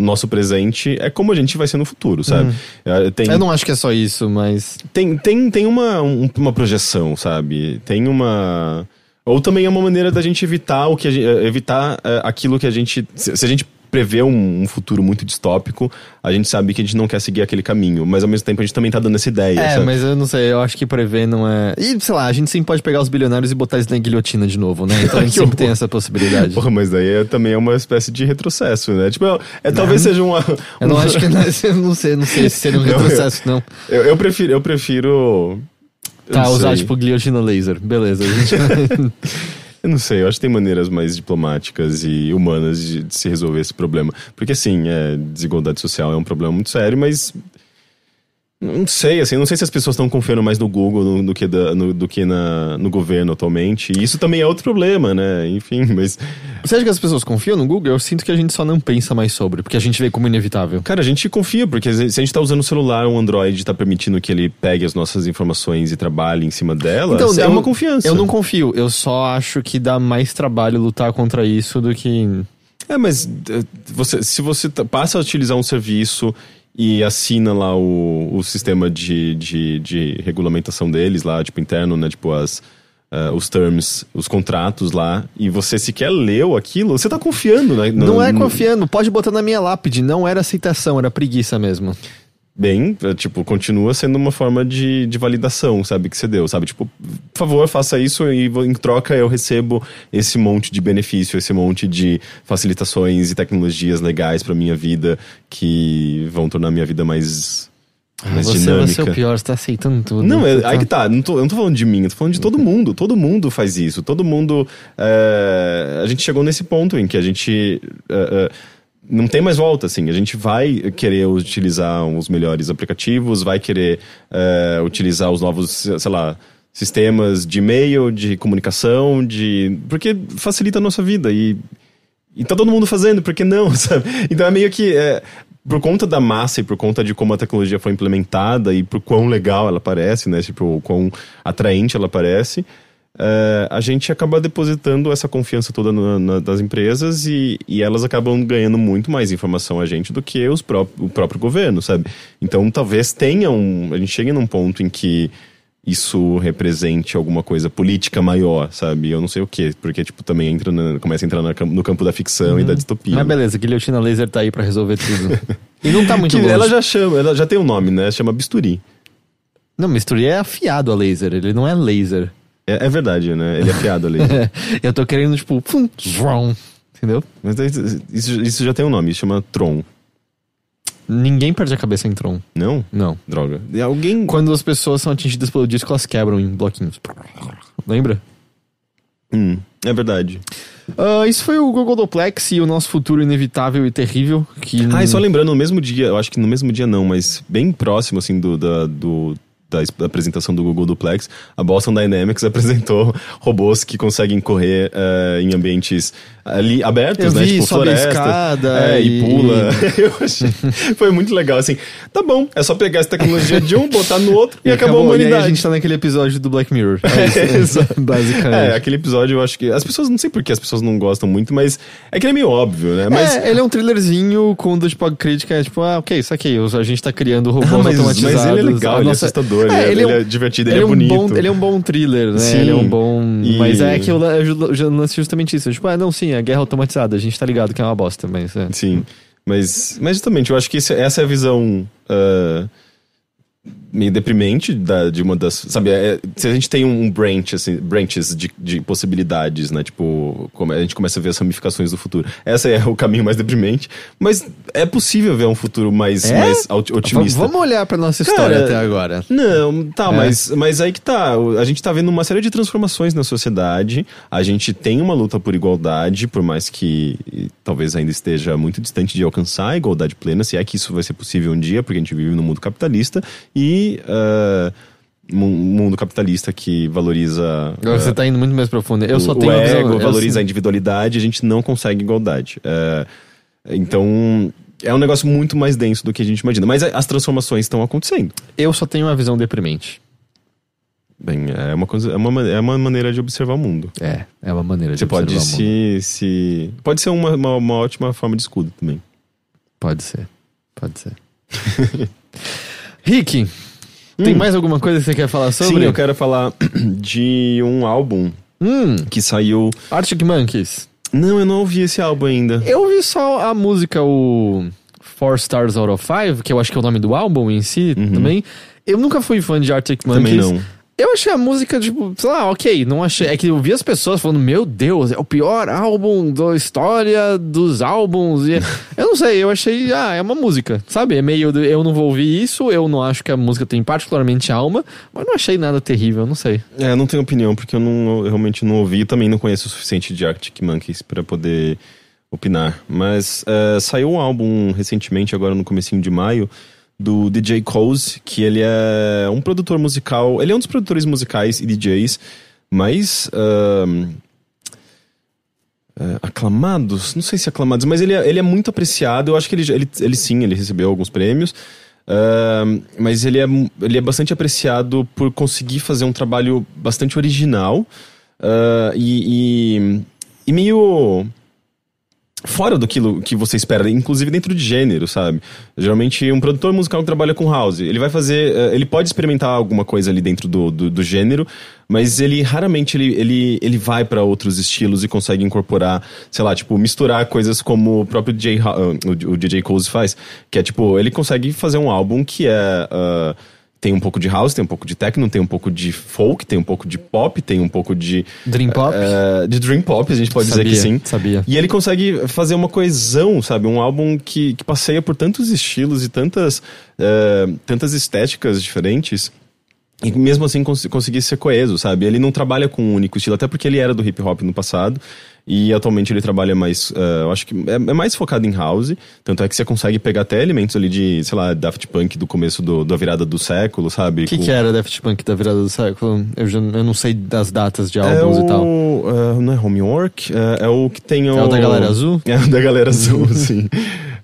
S2: nosso presente, é como a gente vai ser no futuro, sabe? É, tem,
S1: Eu não acho que é só isso, mas.
S2: tem, tem, tem uma, um- uma projeção, sabe? Tem uma. Ou também é uma maneira da gente evitar o que a gente, eh, evitar aquilo que a gente. Se, se a gente prevê um, um futuro muito distópico, a gente sabe que a gente não quer seguir aquele caminho, mas ao mesmo tempo a gente também tá dando essa ideia.
S1: É,
S2: sabe?
S1: mas eu não sei, eu acho que prever não é. E sei lá, a gente sempre pode pegar os bilionários e botar eles na guilhotina de novo, né? Então a gente sempre tem essa possibilidade.
S2: Porra, mas daí é, também é uma espécie de retrocesso, né? Tipo, é, é- talvez seja uma.
S1: Eu não
S2: uma-
S1: acho que. Eu não sei, não sei se seria um
S2: Não,
S1: retrocesso, não.
S2: Eu, eu prefiro. Eu prefiro. eu
S1: Tá,
S2: não
S1: usar tipo guilhotina laser. Beleza, a gente.
S2: Eu não sei, eu acho que tem maneiras mais diplomáticas e humanas de, de se resolver esse problema. Porque, assim, é, desigualdade social é um problema muito sério, mas. Não sei, assim, não sei se as pessoas estão confiando mais no Google do, que, da- no, do que na, no governo atualmente. E isso também é outro problema, né? Enfim, mas.
S1: Você acha que as pessoas confiam no Google? Eu sinto que a gente só não pensa mais sobre, porque a gente vê como inevitável.
S2: Cara, a gente confia, porque se a gente tá usando o celular, um Android tá permitindo que ele pegue as nossas informações e trabalhe em cima delas, é
S1: Então, eu-
S2: uma confiança.
S1: Eu não confio, eu só acho que dá mais trabalho lutar contra isso do que.
S2: É, mas eh, você, se você tá- passa a utilizar um serviço e assina lá o, o sistema de, de, de regulamentação deles lá, tipo, interno, né? Tipo, as, eh, os terms, os contratos lá, e você sequer leu aquilo, você tá confiando, né? no-
S1: Não é confiando, pode botar na minha lápide, não era aceitação, era preguiça mesmo.
S2: Bem, é, tipo, continua sendo uma forma de, de validação, sabe, que você deu, sabe? Tipo, por favor, faça isso e em troca eu recebo esse monte de benefício, esse monte de facilitações e tecnologias legais pra minha vida que vão tornar minha vida mais, mais
S1: você
S2: dinâmica.
S1: vai ser o pior, você tá aceitando tudo.
S2: Não, é,
S1: Você
S2: aí que tá, não tô, eu não tô falando de mim, eu tô falando de todo mundo. Todo mundo faz isso. Todo mundo. é, a gente chegou nesse ponto em que a gente. é, é, não tem mais volta, assim. A gente vai querer utilizar os melhores aplicativos, vai querer é, utilizar os novos, sei lá, sistemas de e-mail, de comunicação, de. Porque facilita a nossa vida. E, e tá todo mundo fazendo, por que não, sabe? Então é meio que. é, por conta da massa e por conta de como a tecnologia foi implementada e por quão legal ela parece, né? Tipo, quão atraente ela parece, é, a gente acaba depositando essa confiança toda na, na- das empresas e, e elas acabam ganhando muito mais informação a gente do que os pró o próprio governo, sabe? Então talvez tenha um. A gente chegue num ponto em que isso represente alguma coisa política maior, sabe? Eu não sei o quê, porque, tipo, também entra na- começa a entrar no campo da ficção e da distopia.
S1: Mas beleza, guilhotina laser tá aí pra resolver tudo. e não tá muito
S2: Que
S1: longe.
S2: ela já chama, ela já tem um nome, né? Chama bisturi.
S1: Não, misturi é afiado a laser, ele não é laser.
S2: É, é verdade, né? Ele é afiado ali.
S1: Eu tô querendo, tipo, pum, vrum, entendeu?
S2: Mas isso, isso já tem um nome, chama Tron.
S1: Ninguém perde a cabeça em Tron.
S2: Não?
S1: Não.
S2: Droga. E alguém.
S1: Quando as pessoas são atingidas pelo disco, elas quebram em bloquinhos. Lembra?
S2: Hum, é verdade.
S1: Ah, isso foi o Google Duplex e o nosso futuro inevitável e terrível. Que
S2: Ah, e só lembrando, no mesmo dia, eu acho que no mesmo dia não, mas bem próximo, assim, do, da, do, da, es- da apresentação do Google Duplex, a Boston Dynamics apresentou robôs que conseguem correr eh, em ambientes ali abertos,
S1: Eu
S2: né?
S1: vi,
S2: tipo
S1: a
S2: floresta.
S1: escada
S2: é, e,
S1: e-
S2: pula. eu achei. Foi muito legal, assim. Tá bom, é só pegar essa tecnologia de um, botar no outro e, acabou, a
S1: E
S2: humanidade.
S1: aí a gente tá naquele episódio do Black Mirror. É isso,
S2: Exato.
S1: basicamente.
S2: É, aquele episódio eu acho que. As pessoas, não sei por que as pessoas não gostam muito, mas é que ele é meio óbvio, né? Mas.
S1: É, ele é um thrillerzinho com tipo a crítica é tipo, ah, ok, isso aqui, a gente tá criando robôs
S2: Ah, mas,
S1: automatizados.
S2: mas ele é legal,
S1: A
S2: ele
S1: nossa-
S2: é assustador. Ator,
S1: É,
S2: ele,
S1: ele é um-
S2: ele é divertido, ele,
S1: Ele
S2: é
S1: é, um
S2: bonito.
S1: bom, ele é um bom thriller, né?
S2: Sim.
S1: Ele é um bom.
S2: E-
S1: Mas é que eu eu já lance justamente isso. Tipo, ah, não, sim, a guerra automatizada, a gente tá ligado que é uma bosta, mas. É.
S2: Sim. Mas, mas justamente, eu acho que esse- essa é a visão ah, meio deprimente da, de uma das. Sabe, é- se a gente tem um branch, assim, branches de, de possibilidades, né? Tipo, a gente começa a ver as ramificações do futuro. Essa é o caminho mais deprimente. Mas é possível ver um futuro mais,
S1: É?
S2: mais otimista.
S1: Vamos olhar pra nossa história
S2: Cara,
S1: até agora.
S2: Não, tá,
S1: É.
S2: mas, mas aí que tá. A gente tá vendo uma série de transformações na sociedade. A gente tem uma luta por igualdade, por mais que talvez ainda esteja muito distante de alcançar a igualdade plena, se é que isso vai ser possível um dia, porque a gente vive num mundo capitalista e. um mundo capitalista que valoriza.
S1: Agora Você
S2: ah,
S1: tá indo muito mais profundo. Eu
S2: o,
S1: só
S2: o
S1: tenho uma visão-
S2: ego,
S1: eu
S2: valoriza a individualidade, a gente não consegue igualdade. É, então, é um negócio muito mais denso do que a gente imagina. Mas as transformações estão acontecendo.
S1: Eu só tenho uma visão deprimente.
S2: Bem, é uma coisa, é uma, ma- é uma maneira de observar o mundo.
S1: É, é uma maneira de
S2: Você pode
S1: observar o mundo.
S2: se, se. Pode ser uma, uma, uma ótima forma de escudo também.
S1: Pode ser. Pode ser. Rick, tem
S2: Hum.
S1: mais alguma coisa que você quer falar sobre?
S2: Sim, eu quero falar de um álbum
S1: Hum,
S2: que saiu.
S1: Arctic Monkeys.
S2: Não, eu não ouvi esse álbum ainda.
S1: Eu vi só a música, o Four Stars Out of Five, que eu acho que é o nome do álbum em si também. Eu nunca fui fã de Arctic Monkeys.
S2: Uhum. Também não.
S1: Eu achei a música, tipo, sei lá, ok, não achei. É que eu vi as pessoas falando, meu Deus, é o pior álbum da história dos álbuns. E eu não sei, eu achei, ah, é uma música, sabe? É meio. Eu não vou ouvir isso, eu não acho que a música tem particularmente alma, mas não achei nada terrível, não sei.
S2: É, eu não tenho opinião, porque eu, não, eu realmente não ouvi e também não conheço o suficiente de Arctic Monkeys pra poder opinar. Mas é, saiu um álbum recentemente, agora no comecinho de maio, do DJ Coase, que ele é um produtor musical. Ele é um dos produtores musicais e DJs mais. ahn, é, aclamados? Não sei se aclamados, mas ele é, ele é muito apreciado. Eu acho que ele, ele, ele sim, ele recebeu alguns prêmios. Ahn, mas ele é, ele é bastante apreciado por conseguir fazer um trabalho bastante original ah, e, e, e meio fora do que, você espera, inclusive dentro de gênero, sabe? Geralmente um produtor musical que trabalha com house, ele vai fazer, eh, ele pode experimentar alguma coisa ali dentro do, do, do gênero, mas ele raramente ele, ele, ele vai pra outros estilos e consegue incorporar, sei lá, tipo, misturar coisas como o próprio DJ, ah, o, DJ Coase faz, que é tipo, ele consegue fazer um álbum que é... ah, tem um pouco de house, tem um pouco de techno, tem um pouco de folk, tem um pouco de pop, tem um pouco de...
S1: Dream Pop?
S2: eh, de Dream Pop, a gente pode dizer que
S1: Sabia,
S2: sim.
S1: Sabia.
S2: E ele consegue fazer uma coesão, sabe? Um álbum que, que passeia por tantos estilos e tantas, eh, tantas estéticas diferentes. E mesmo assim cons conseguir ser coeso, sabe? Ele não trabalha com um único estilo, até porque ele era do hip hop no passado. E atualmente ele trabalha mais. eh, eu acho que é, é mais focado em house. Tanto é que você consegue pegar até elementos ali de, sei lá, Daft Punk do começo do, da virada do século, sabe?
S1: O que,
S2: Com-
S1: que era Daft Punk da virada do século? Eu, já, eu não sei das datas de
S2: É
S1: álbuns
S2: o,
S1: e tal.
S2: eh, não é Homework? É, é o que tem o.
S1: É o da Galera Azul?
S2: É o da Galera Azul, sim.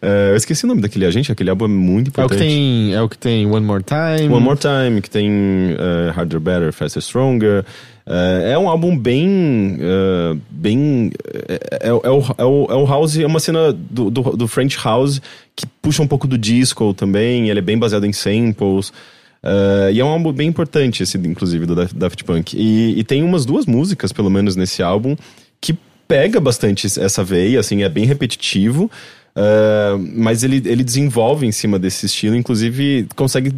S2: É, eu esqueci o nome daquele agente, aquele álbum é muito
S1: É o que
S2: importante.
S1: tem, é o que tem One More Time.
S2: One More Time, que tem eh, Harder, Better, Faster, Stronger. Eh, é um álbum bem. eh, bem. É, é, é o, é, o, é o House, é uma cena do, do, do French House que puxa um pouco do disco também. Ele é bem baseado em samples. eh, e é um álbum bem importante, esse, inclusive, do Daft- Daft Punk. E, e tem umas duas músicas, pelo menos, nesse álbum, que pega bastante essa veia, assim, é bem repetitivo. Eh, mas ele, ele desenvolve em cima desse estilo, inclusive consegue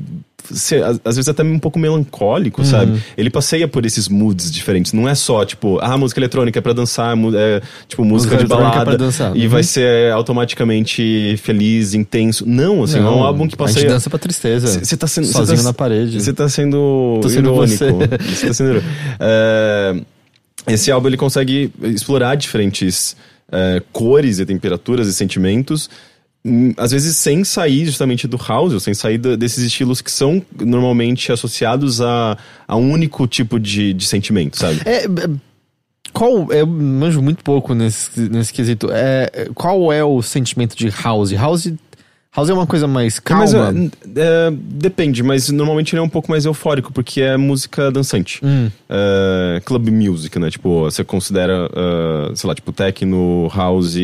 S2: ser, às, às vezes até um pouco melancólico, sabe? Ele passeia por esses moods diferentes. Não é só, tipo, ah, música eletrônica é pra dançar, é, tipo, música,
S1: Música
S2: de
S1: é
S2: balada.
S1: pra dançar.
S2: E
S1: Uhum.
S2: vai ser automaticamente feliz, intenso. Não, assim, é um álbum que
S1: A gente
S2: passeia.
S1: dança pra tristeza.
S2: Você tá sendo. cê
S1: Sozinho
S2: tá-
S1: na parede.
S2: Você tá sendo
S1: Tô sendo
S2: irônico.
S1: você.
S2: Tá sendo irônico. É, esse álbum ele consegue explorar diferentes é, cores e temperaturas e sentimentos. hum, Às vezes sem sair justamente do house, ou sem sair desses estilos que são normalmente associados a, a um único tipo de, de sentimento, sabe?
S1: É, é, qual. Eu manjo muito pouco nesse, nesse quesito. É, qual é o sentimento de house? House. House é uma coisa mais calma.
S2: Mas, é, depende, mas normalmente ele é um pouco mais eufórico, porque é música dançante.
S1: Hum.
S2: É, club music, né? Tipo, você considera, ah, sei lá, tipo, techno, house,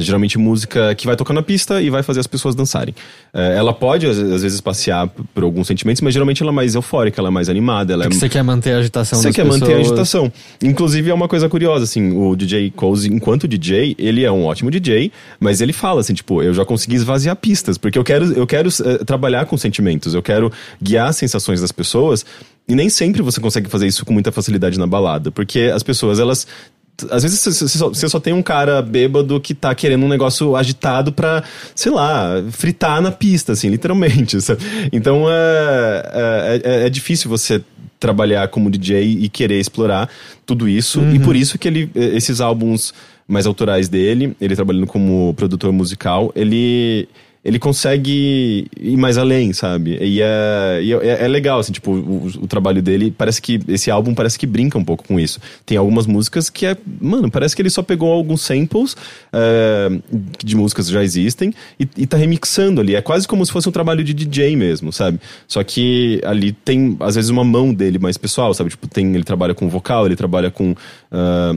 S2: geralmente música que vai tocar na pista e vai fazer as pessoas dançarem. É, ela pode, às, vezes, passear por alguns sentimentos, mas geralmente ela é mais eufórica, ela é mais animada. Ela é...
S1: Você quer manter a agitação
S2: Você quer
S1: pessoas.
S2: manter a agitação. Inclusive, é uma coisa curiosa, assim, o DJ Cozy, enquanto DJ, ele é um ótimo DJ, mas ele fala assim, tipo, eu já consegui esvaziar pistas, porque eu quero, eu quero eh, trabalhar com sentimentos, eu quero guiar as sensações das pessoas, e nem sempre você consegue fazer isso com muita facilidade na balada, porque as pessoas, elas às vezes você só, você só tem um cara bêbado que tá querendo um negócio agitado pra, sei lá, fritar na pista, assim, literalmente. sabe? Então é, é, é, é difícil você trabalhar como DJ e querer explorar tudo isso. E por isso que ele, esses álbuns mais autorais dele, ele trabalhando como produtor musical, ele ele consegue ir mais além, sabe? E é, e é, é legal, assim, tipo, o, o trabalho dele, parece que, esse álbum parece que brinca um pouco com isso. Tem algumas músicas que é, mano, parece que ele só pegou alguns samples é, de músicas que já existem e, e tá remixando ali. É quase como se fosse um trabalho de DJ mesmo, sabe? Só que ali tem, às vezes, uma mão dele mais pessoal, sabe? Tipo, tem, ele trabalha com vocal, ele trabalha com... ah,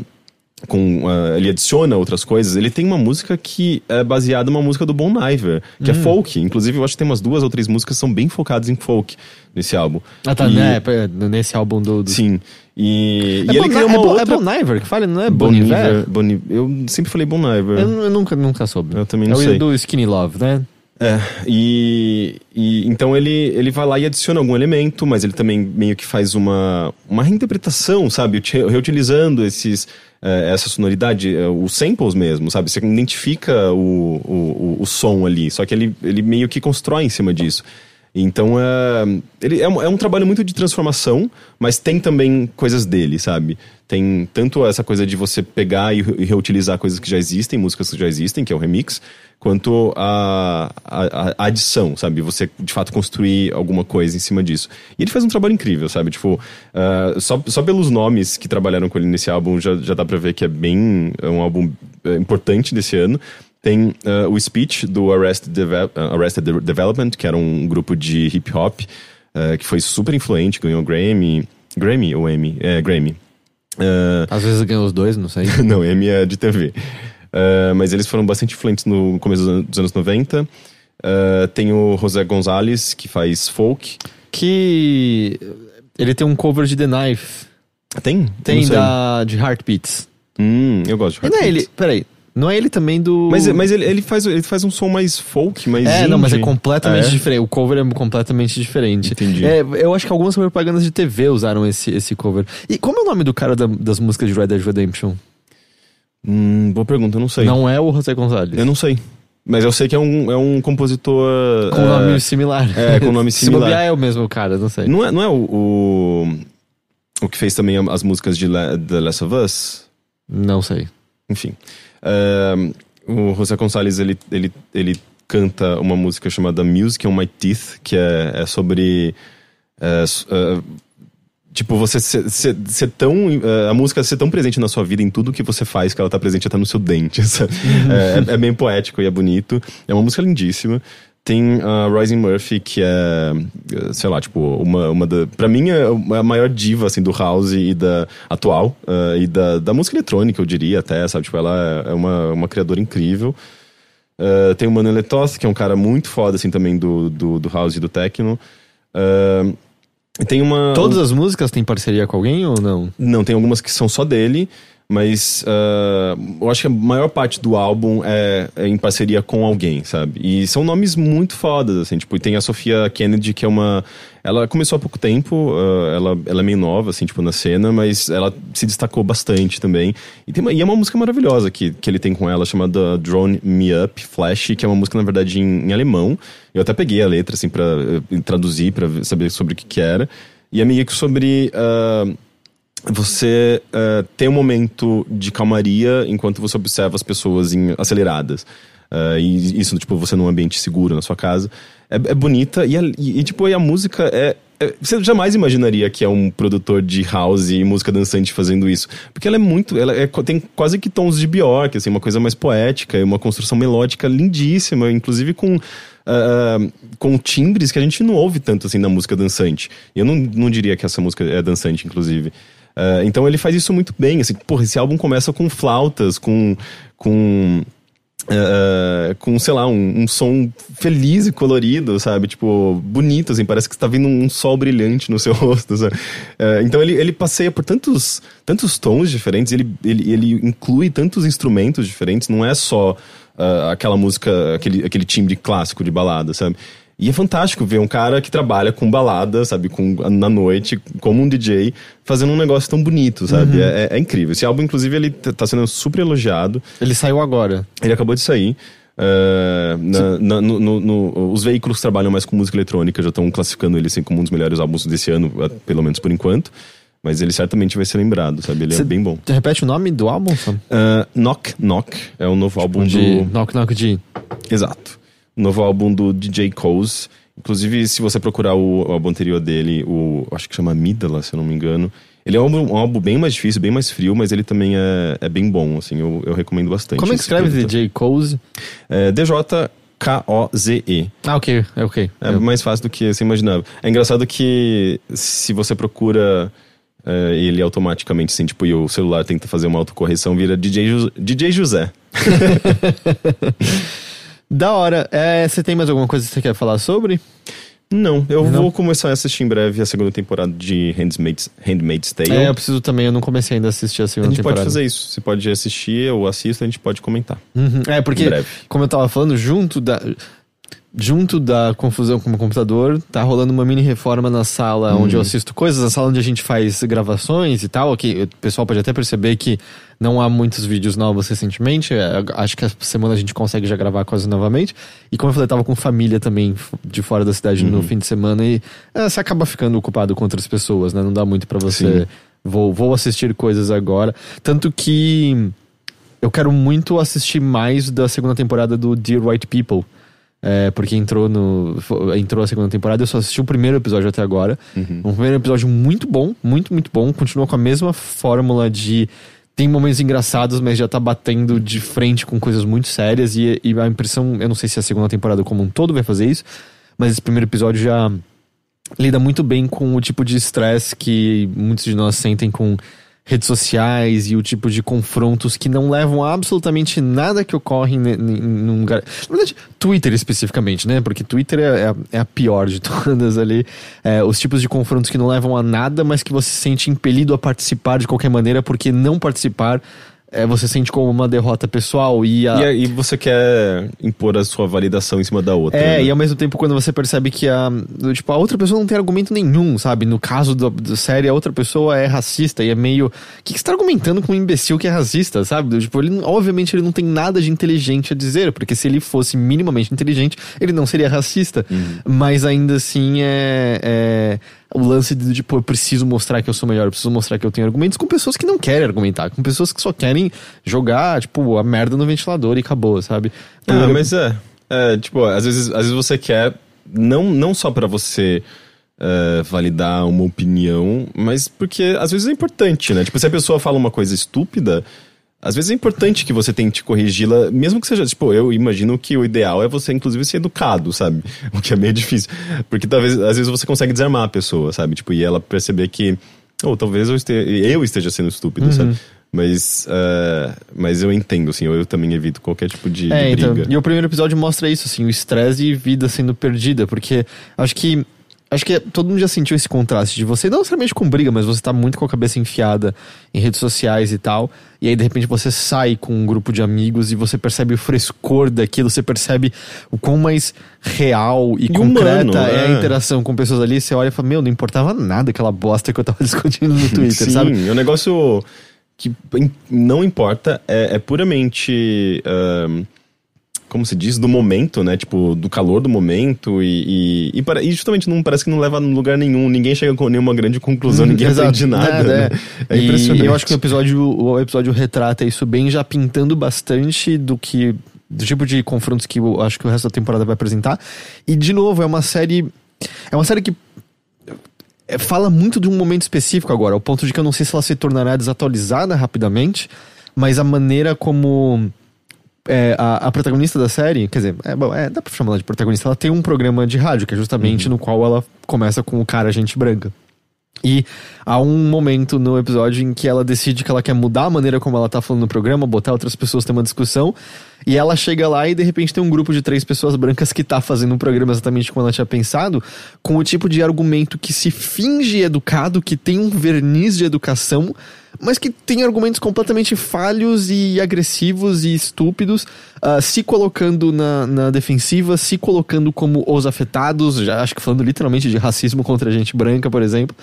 S2: com uh, ele adiciona outras coisas. Ele tem uma música que é baseada numa música do Bon Iver, que é folk. Inclusive, eu acho que tem umas duas ou três músicas que são bem focadas em folk nesse álbum.
S1: Ah, tá,
S2: E-
S1: né? é, Nesse álbum do. do...
S2: Sim. E,
S1: É
S2: e ele
S1: Bon-
S2: criou
S1: é
S2: uma
S1: Bon-
S2: outra...
S1: É Bon Iver que fala, não é
S2: Bon
S1: Boniver?
S2: Iver, Bon Iver. Eu sempre falei Bon Iver.
S1: Eu, eu nunca, nunca soube.
S2: Eu também
S1: é
S2: não
S1: o
S2: sei.
S1: do Skinny Love, né?
S2: É, e, e então ele, ele vai lá e adiciona algum elemento, mas ele também meio que faz uma, uma reinterpretação, sabe? Uti- Reutilizando esses, eh, essa sonoridade, eh, os samples mesmo, sabe? Você identifica o, o, o, o som ali, só que ele, ele meio que constrói em cima disso. Então é, ele é, um, é um trabalho muito de transformação, mas tem também coisas dele, sabe? Tem tanto essa coisa de você pegar e, e reutilizar coisas que já existem, músicas que já existem, que é o remix, quanto a, a, a adição, sabe? Você de fato construir alguma coisa em cima disso. E ele faz um trabalho incrível, sabe? Tipo, ah, só, só pelos nomes que trabalharam com ele nesse álbum já, já dá pra ver que é bem. É um álbum é, importante desse ano. Tem ah, o Speech do Arrested, Deve- ah, Arrested De- Development, que era um grupo de hip hop ah, que foi super influente, ganhou Grammy. Grammy ou Emmy? É, Grammy. Ah,
S1: Às vezes ganhou os dois, não sei.
S2: não, Emmy é de TV. Mas eles foram bastante influentes no começo dos an- dos anos 90. Ah, tem o José Gonzalez, que faz folk.
S1: que. Ele tem um cover de The Knife.
S2: Tem?
S1: Tem da. de Heartbeats.
S2: Hum, eu gosto de
S1: E não é
S2: Heartbeats.
S1: ele. Peraí. Não é ele também do.
S2: Mas, mas ele, ele, faz, ele faz um som mais folk, mais
S1: É, não, mas é
S2: indie.
S1: completamente
S2: é?
S1: diferente. O cover é completamente diferente.
S2: Entendi.
S1: É, eu acho que algumas propagandas de TV usaram esse, esse cover. E como é o nome do cara da- das músicas de Red Dead Redemption?
S2: Hum, boa pergunta, eu não sei.
S1: Não é o José Gonzalez.
S2: Eu não sei. Mas eu sei que é um, é um compositor.
S1: Com
S2: é,
S1: nome similar.
S2: é, com nome
S1: Se
S2: similar.
S1: bobear é o mesmo cara, não sei.
S2: Não é, não é o, o. o que fez também as músicas de La- The Last of Us?
S1: Não sei.
S2: Enfim. O José Gonçalves, ele, ele, ele canta uma música chamada Music on My Teeth, que é, é sobre. é, é, tipo, você ser, ser, ser tão. é, a música ser tão presente na sua vida em tudo que você faz, que ela tá presente até no seu dente. sabe? É, é, é bem poético e é bonito. É uma música lindíssima. Tem a Rising Murphy, que é, é, sei lá, tipo, uma, uma da. Pra mim é a maior diva, assim, do house e da atual, eh, e da, da música eletrônica, eu diria até, sabe? Tipo, ela é uma, uma criadora incrível. Eh, tem o Mano Letoth, que é um cara muito foda, assim, também do, do, do house e do techno. Eh, e tem uma.
S1: Todas as músicas têm parceria com alguém ou não?
S2: Não, tem algumas que são só dele, mas ah, eu acho que a maior parte do álbum é, é em parceria com alguém, sabe? E são nomes muito fodas, assim, tipo, tem a Sofia Kennedy, que é uma. Ela começou há pouco tempo, ah, ela, ela é meio nova, assim, tipo, na cena, mas ela se destacou bastante também. E, tem uma- e é uma música maravilhosa que, que ele tem com ela, chamada Drone Me Up Flash, que é uma música, na verdade, em, em alemão. Eu até peguei a letra, assim, pra eh, traduzir, ver- saber sobre o que que era. E é meio que sobre. ah, você eh, tem um momento de calmaria enquanto você observa as pessoas em- aceleradas. Eh, e isso, tipo, você num ambiente seguro na sua casa. É, é bonita e, a- e, e, tipo, e a música é, é- Você jamais imaginaria que é um produtor de house e música dançante fazendo isso. Porque ela é muito. Ela é- tem quase que tons de Bjork, assim, uma coisa mais poética uma construção melódica lindíssima, inclusive com. ah, com timbres que a gente não ouve tanto assim na música dançante. Eu não, não diria que essa música é dançante, inclusive. Ah, então ele faz isso muito bem. Assim, porra, esse álbum começa com flautas, com. com é, com, sei lá, um, um, som feliz e colorido, sabe? Tipo, bonito, assim, parece que está vindo um sol brilhante no seu rosto? É, então ele, ele passeia por tantos, tantos tons diferentes, ele, ele, ele inclui tantos instrumentos diferentes, não é só uh, aquela música, aquele, aquele timbre clássico de balada, sabe? E é fantástico ver um cara que trabalha com balada, sabe, com, na noite, como um DJ, fazendo um negócio tão bonito, sabe? Uhum. É, é, incrível. Esse álbum, inclusive, ele tá sendo super elogiado.
S1: Ele saiu agora.
S2: Ele acabou de sair. Uh, na, na, no, no, no, os veículos que trabalham mais com música eletrônica já estão classificando ele assim, como um dos melhores álbuns desse ano, pelo menos por enquanto. Mas ele certamente vai ser lembrado, sabe? Ele é Cê é bem bom.
S1: Repete o nome do álbum, Sam?
S2: Uh, Knock Knock é o novo tipo álbum
S1: de
S2: do.
S1: Knock Knock de.
S2: Exato novo álbum do DJ Coles. Inclusive, se você procurar o, o, álbum anterior dele, o acho que chama Midala, se eu não me engano. Ele é um, um, álbum bem mais difícil, bem mais frio, mas ele também é, é bem bom, assim, eu, eu recomendo bastante.
S1: Como é que escreve DJ Coles?
S2: É, DJ K-O-Z-E.
S1: Ah, ok, é ok.
S2: É eu... mais fácil do que você imaginava. É engraçado que se você procura é, ele automaticamente, assim, tipo, e o celular tenta fazer uma autocorreção, vira DJ, Ju DJ José.
S1: Da hora. É, você tem mais alguma coisa que você quer falar sobre?
S2: Não, eu não. vou começar a assistir em breve a segunda temporada de Handmaid's, Handmaid's Tale.
S1: É, eu preciso também, eu não comecei ainda a assistir a segunda temporada.
S2: A gente temporada. pode fazer isso. Você pode assistir, eu assisto, a gente pode comentar.
S1: Uhum. É, porque, como eu tava falando, junto da junto da confusão com o computador, tá rolando uma mini reforma na sala onde eu uhum. assisto coisas, na sala onde a gente faz gravações e tal. Aqui, o pessoal pode até perceber que não há muitos vídeos novos recentemente. É, acho que essa semana a gente consegue já gravar quase novamente. E como eu falei, eu tava com família também de fora da cidade uhum. no fim de semana e é, você acaba ficando ocupado com outras pessoas, né? Não dá muito para você. Vou, vou assistir coisas agora. Tanto que eu quero muito assistir mais da segunda temporada do Dear White People é, porque entrou no. Entrou a segunda temporada, eu só assisti o primeiro episódio até agora. Uhum. Um primeiro episódio muito bom, muito, muito bom. Continua com a mesma fórmula de. Tem momentos engraçados, mas já tá batendo de frente com coisas muito sérias. E, e a impressão, eu não sei se a segunda temporada como um todo vai fazer isso, mas esse primeiro episódio já lida muito bem com o tipo de estresse que muitos de nós sentem com redes sociais e o tipo de confrontos que não levam a absolutamente nada que ocorre em, num lugar. Na verdade, Twitter especificamente, né? Porque Twitter é, é, a, é a pior de todas ali. É, os tipos de confrontos que não levam a nada, mas que você se sente impelido a participar de qualquer maneira, porque não participar é, você sente como uma derrota pessoal e, a...
S2: e, e você quer impor a sua validação em cima da outra.
S1: É, né? e ao mesmo tempo quando você percebe que a, tipo, a outra pessoa não tem argumento nenhum, sabe? No caso da série, a outra pessoa é racista e é meio. O que, que você tá argumentando com um imbecil que é racista, sabe? Tipo, ele, obviamente ele não tem nada de inteligente a dizer, porque se ele fosse minimamente inteligente, ele não seria racista. Uhum. Mas ainda assim é, é o lance de, tipo, eu preciso mostrar que eu sou melhor, eu preciso mostrar que eu tenho argumentos com pessoas que não querem argumentar, com pessoas que só querem jogar, tipo, a merda no ventilador e acabou, sabe?
S2: Ah, mas é. É, tipo, às vezes, às vezes você quer, não, não só para você uh, validar uma opinião, mas porque às vezes é importante, né? Tipo, se a pessoa fala uma coisa estúpida, às vezes é importante que você tente corrigi-la, mesmo que seja, tipo, eu imagino que o ideal é você, inclusive, ser educado, sabe? O que é meio difícil. Porque talvez, às vezes, você consegue desarmar a pessoa, sabe? Tipo, e ela perceber que, ou talvez eu esteja, eu esteja sendo estúpido, uhum. sabe? Mas, uh, mas eu entendo, assim, eu, eu, também evito qualquer tipo de, é, de briga.
S1: Então, e o primeiro episódio mostra isso, assim, o estresse e vida sendo perdida, porque acho que Acho que todo mundo já sentiu esse contraste de você, não necessariamente com briga, mas você tá muito com a cabeça enfiada em redes sociais e tal. E aí, de repente, você sai com um grupo de amigos e você percebe o frescor daquilo, você percebe o quão mais real e, e concreta humano, é. é a interação com pessoas ali. Você olha e fala, meu, não importava nada aquela bosta que eu tava discutindo no Twitter,
S2: Sim,
S1: sabe?
S2: Sim, é um negócio que não importa, é, é puramente. Como se diz, do momento, né? Tipo, do calor do momento e, e, e, para, e justamente não parece que não leva a lugar nenhum, ninguém chega com nenhuma grande conclusão, hum, ninguém aprende nada. Né?
S1: É, é impressionante. E eu acho que o episódio, o episódio retrata isso bem, já pintando bastante do que. do tipo de confrontos que eu acho que o resto da temporada vai apresentar. E, de novo, é uma série. É uma série que é, fala muito de um momento específico agora, ao ponto de que eu não sei se ela se tornará desatualizada rapidamente, mas a maneira como é, a, a, protagonista da série, quer dizer, é, bom, é, dá pra chamar ela de protagonista, ela tem um programa de rádio, que é justamente uhum. no qual ela começa com o cara gente branca. E há um momento no episódio em que ela decide que ela quer mudar a maneira como ela tá falando no programa, botar outras pessoas ter uma discussão. E ela chega lá e de repente tem um grupo de três pessoas brancas que tá fazendo um programa exatamente como ela tinha pensado, com o tipo de argumento que se finge educado, que tem um verniz de educação, mas que tem argumentos completamente falhos e agressivos e estúpidos, uh, se colocando na, na defensiva, se colocando como os afetados, já acho que falando literalmente de racismo contra a gente branca, por exemplo.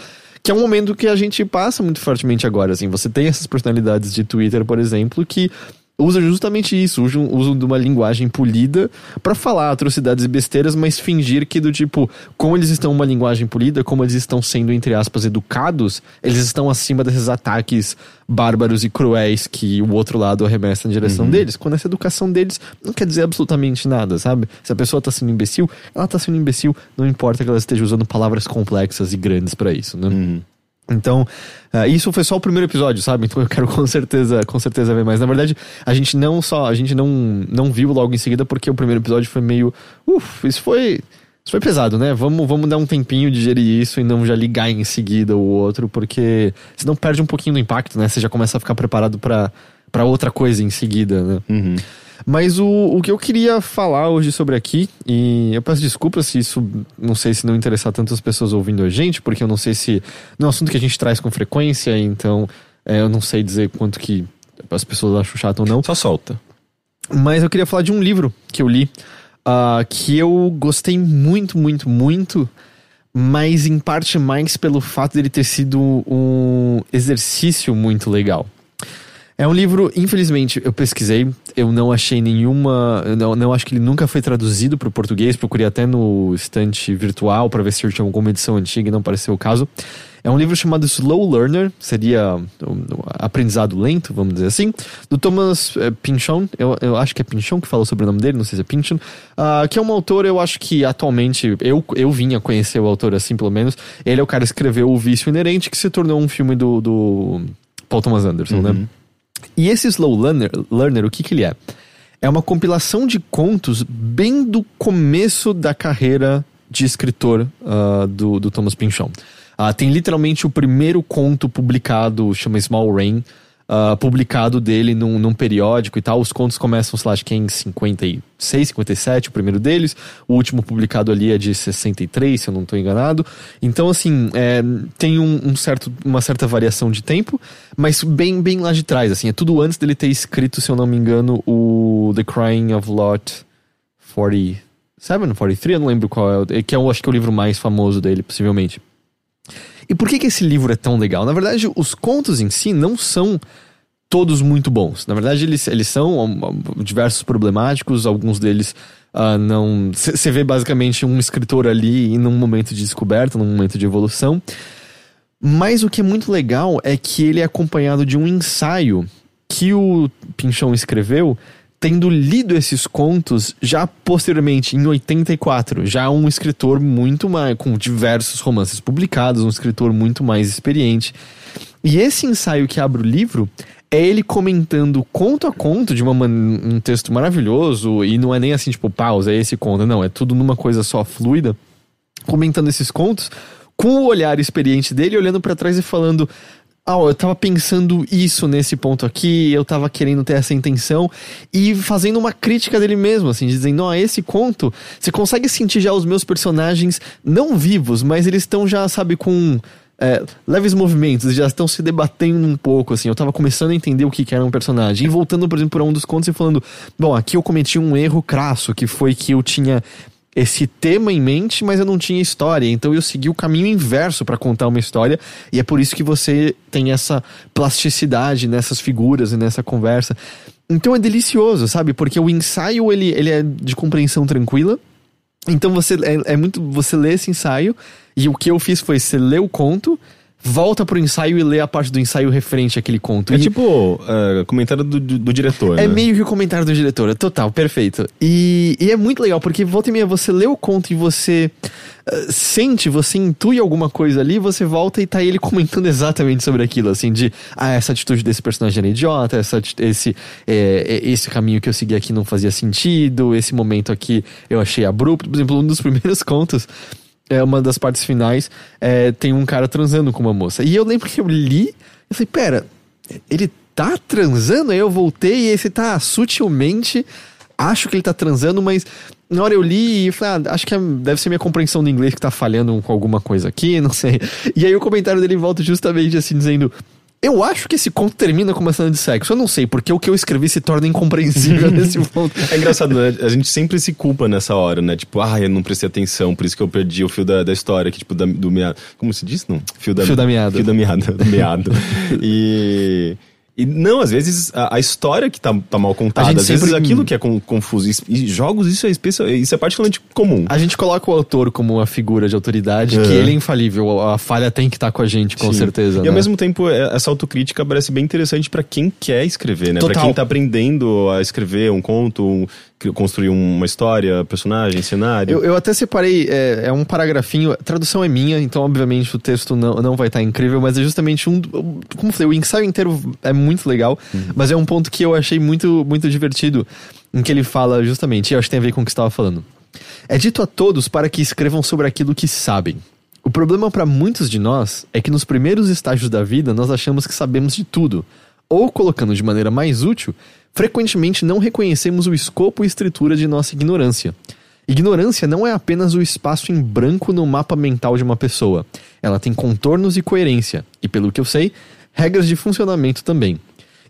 S1: Que é um momento que a gente passa muito fortemente agora, assim. Você tem essas personalidades de Twitter, por exemplo, que usa justamente isso, usam, usam de uma linguagem polida para falar atrocidades e besteiras, mas fingir que do tipo, como eles estão uma linguagem polida, como eles estão sendo, entre aspas, educados, eles estão acima desses ataques bárbaros e cruéis que o outro lado arremessa na direção uhum. deles, quando essa educação deles não quer dizer absolutamente nada, sabe? Se a pessoa tá sendo imbecil, ela tá sendo imbecil, não importa que ela esteja usando palavras complexas e grandes para isso, né? Uhum. Então, uh, isso foi só o primeiro episódio, sabe? Então eu quero com certeza, com certeza ver mais. Na verdade, a gente não só, a gente não, não viu logo em seguida porque o primeiro episódio foi meio, uff, isso foi, isso foi pesado, né? Vamos, vamos dar um tempinho de digerir isso e não já ligar em seguida o outro, porque senão perde um pouquinho do impacto, né? Você já começa a ficar preparado para outra coisa em seguida, né? Uhum. Mas o, o que eu queria falar hoje sobre aqui, e eu peço desculpas se isso, não sei se não interessar tantas pessoas ouvindo a gente, porque eu não sei se. Não é um assunto que a gente traz com frequência, então é, eu não sei dizer quanto que as pessoas acham chato ou não.
S2: Só solta.
S1: Mas eu queria falar de um livro que eu li, uh, que eu gostei muito, muito, muito, mas em parte mais pelo fato dele ter sido um exercício muito legal. É um livro, infelizmente, eu pesquisei, eu não achei nenhuma. Não, não acho que ele nunca foi traduzido para o português. Procurei até no estante virtual para ver se tinha alguma edição antiga e não pareceu o caso. É um livro chamado Slow Learner, seria um, aprendizado lento, vamos dizer assim, do Thomas é, Pynchon. Eu, eu acho que é Pynchon que falou sobre o nome dele, não sei se é Pynchon. Uh, que é um autor, eu acho que atualmente, eu, eu vim a conhecer o autor assim, pelo menos. Ele é o cara que escreveu O Vício Inerente, que se tornou um filme do, do Paul Thomas Anderson, né? uhum. né? E esse Slow Learner, learner o que, que ele é? É uma compilação de contos bem do começo da carreira de escritor uh, do, do Thomas Pynchon. Uh, tem literalmente o primeiro conto publicado, chama Small Rain, uh, publicado dele num, num, periódico e tal. Os contos começam, sei lá, acho que é em 56, 57, o primeiro deles. O último publicado ali é de 63, se eu não estou enganado. Então, assim, é, tem um, um, certo, uma certa variação de tempo, mas bem, bem lá de trás, assim. É tudo antes dele ter escrito, se eu não me engano, o The Crying of Lot 47, 43, eu não lembro qual é, que é, acho que é o livro mais famoso dele, possivelmente. E por que, que esse livro é tão legal? Na verdade, os contos em si não são todos muito bons. Na verdade, eles, eles são diversos problemáticos, alguns deles uh, não. Você vê basicamente um escritor ali em um momento de descoberta, num momento de evolução. Mas o que é muito legal é que ele é acompanhado de um ensaio que o Pinchão escreveu tendo lido esses contos já posteriormente, em 84, já um escritor muito mais, com diversos romances publicados, um escritor muito mais experiente. E esse ensaio que abre o livro é ele comentando conto a conto de uma um texto maravilhoso, e não é nem assim, tipo, pausa, é esse conto, não, é tudo numa coisa só fluida, comentando esses contos com o olhar experiente dele, olhando para trás e falando: ah, eu tava pensando isso nesse ponto aqui, eu tava querendo ter essa intenção e fazendo uma crítica dele mesmo, assim, dizendo, ó, esse conto, você consegue sentir já os meus personagens não vivos, mas eles estão já, sabe, com é, leves movimentos, já estão se debatendo um pouco, assim, eu tava começando a entender o que, que era um personagem, e voltando, por exemplo, para um dos contos e falando, bom, aqui eu cometi um erro crasso, que foi que eu tinha esse tema em mente, mas eu não tinha história. Então eu segui o caminho inverso para contar uma história. E é por isso que você tem essa plasticidade nessas figuras e nessa conversa. Então é delicioso, sabe? Porque o ensaio ele, ele é de compreensão tranquila. Então você é, é muito. Você lê esse ensaio. E o que eu fiz foi você lê o conto volta pro ensaio e lê a parte do ensaio referente àquele conto.
S2: É
S1: e...
S2: tipo uh, comentário do, do, do diretor.
S1: É
S2: né?
S1: meio que o comentário do diretor, é total, perfeito. E, e, é muito legal, porque volta e meia você lê o conto e você uh, sente, você intui alguma coisa ali, você volta e tá ele comentando exatamente sobre aquilo, assim, de ah, essa atitude desse personagem era idiota, essa, esse, é, esse caminho que eu segui aqui não fazia sentido, esse momento aqui eu achei abrupto. Por exemplo, um dos primeiros contos é uma das partes finais, é, tem um cara transando com uma moça. E eu lembro que eu li, eu falei, pera, ele tá transando? Aí eu voltei e esse tá sutilmente. Acho que ele tá transando, mas na hora eu li e falei, ah, acho que é, deve ser minha compreensão do inglês que tá falhando com alguma coisa aqui, não sei. E aí o comentário dele volta justamente assim, dizendo. Eu acho que esse conto termina com uma cena de sexo. Eu não sei, porque o que eu escrevi se torna incompreensível nesse ponto.
S2: É engraçado, né? A gente sempre se culpa nessa hora, né? Tipo, ah, eu não prestei atenção, por isso que eu perdi o fio da, da história, que tipo, da, do meado. Como se diz? Não?
S1: Fio da, fio da meada.
S2: Fio da meada. Do meado. e. E não, às vezes a, a, história que tá, tá mal contada, às sempre... vezes aquilo que é com, confuso. E, jogos, isso é, especial, isso é particularmente comum.
S1: A gente coloca o autor como uma figura de autoridade, que ele é infalível, a falha tem que estar tá com a gente, com Sim. certeza.
S2: E
S1: né?
S2: ao mesmo tempo, é, essa autocrítica parece bem interessante para quem quer escrever, né? Para quem tá aprendendo a escrever um conto, um, construir uma história, personagem, cenário.
S1: Eu, eu até separei, é, é, um paragrafinho, a tradução é minha, então obviamente o texto não, não vai estar incrível, mas é justamente um. Como eu falei, o ensaio inteiro é muito legal, uhum. mas é um ponto que eu achei muito, muito divertido, em que ele fala justamente, e eu acho que tem a ver com o que você estava falando. É dito a todos para que escrevam sobre aquilo que sabem. O problema para muitos de nós é que nos primeiros estágios da vida nós achamos que sabemos de tudo, ou colocando de maneira mais útil, frequentemente não reconhecemos o escopo e estrutura de nossa ignorância. Ignorância não é apenas o espaço em branco no mapa mental de uma pessoa. Ela tem contornos e coerência, e pelo que eu sei, regras de funcionamento também.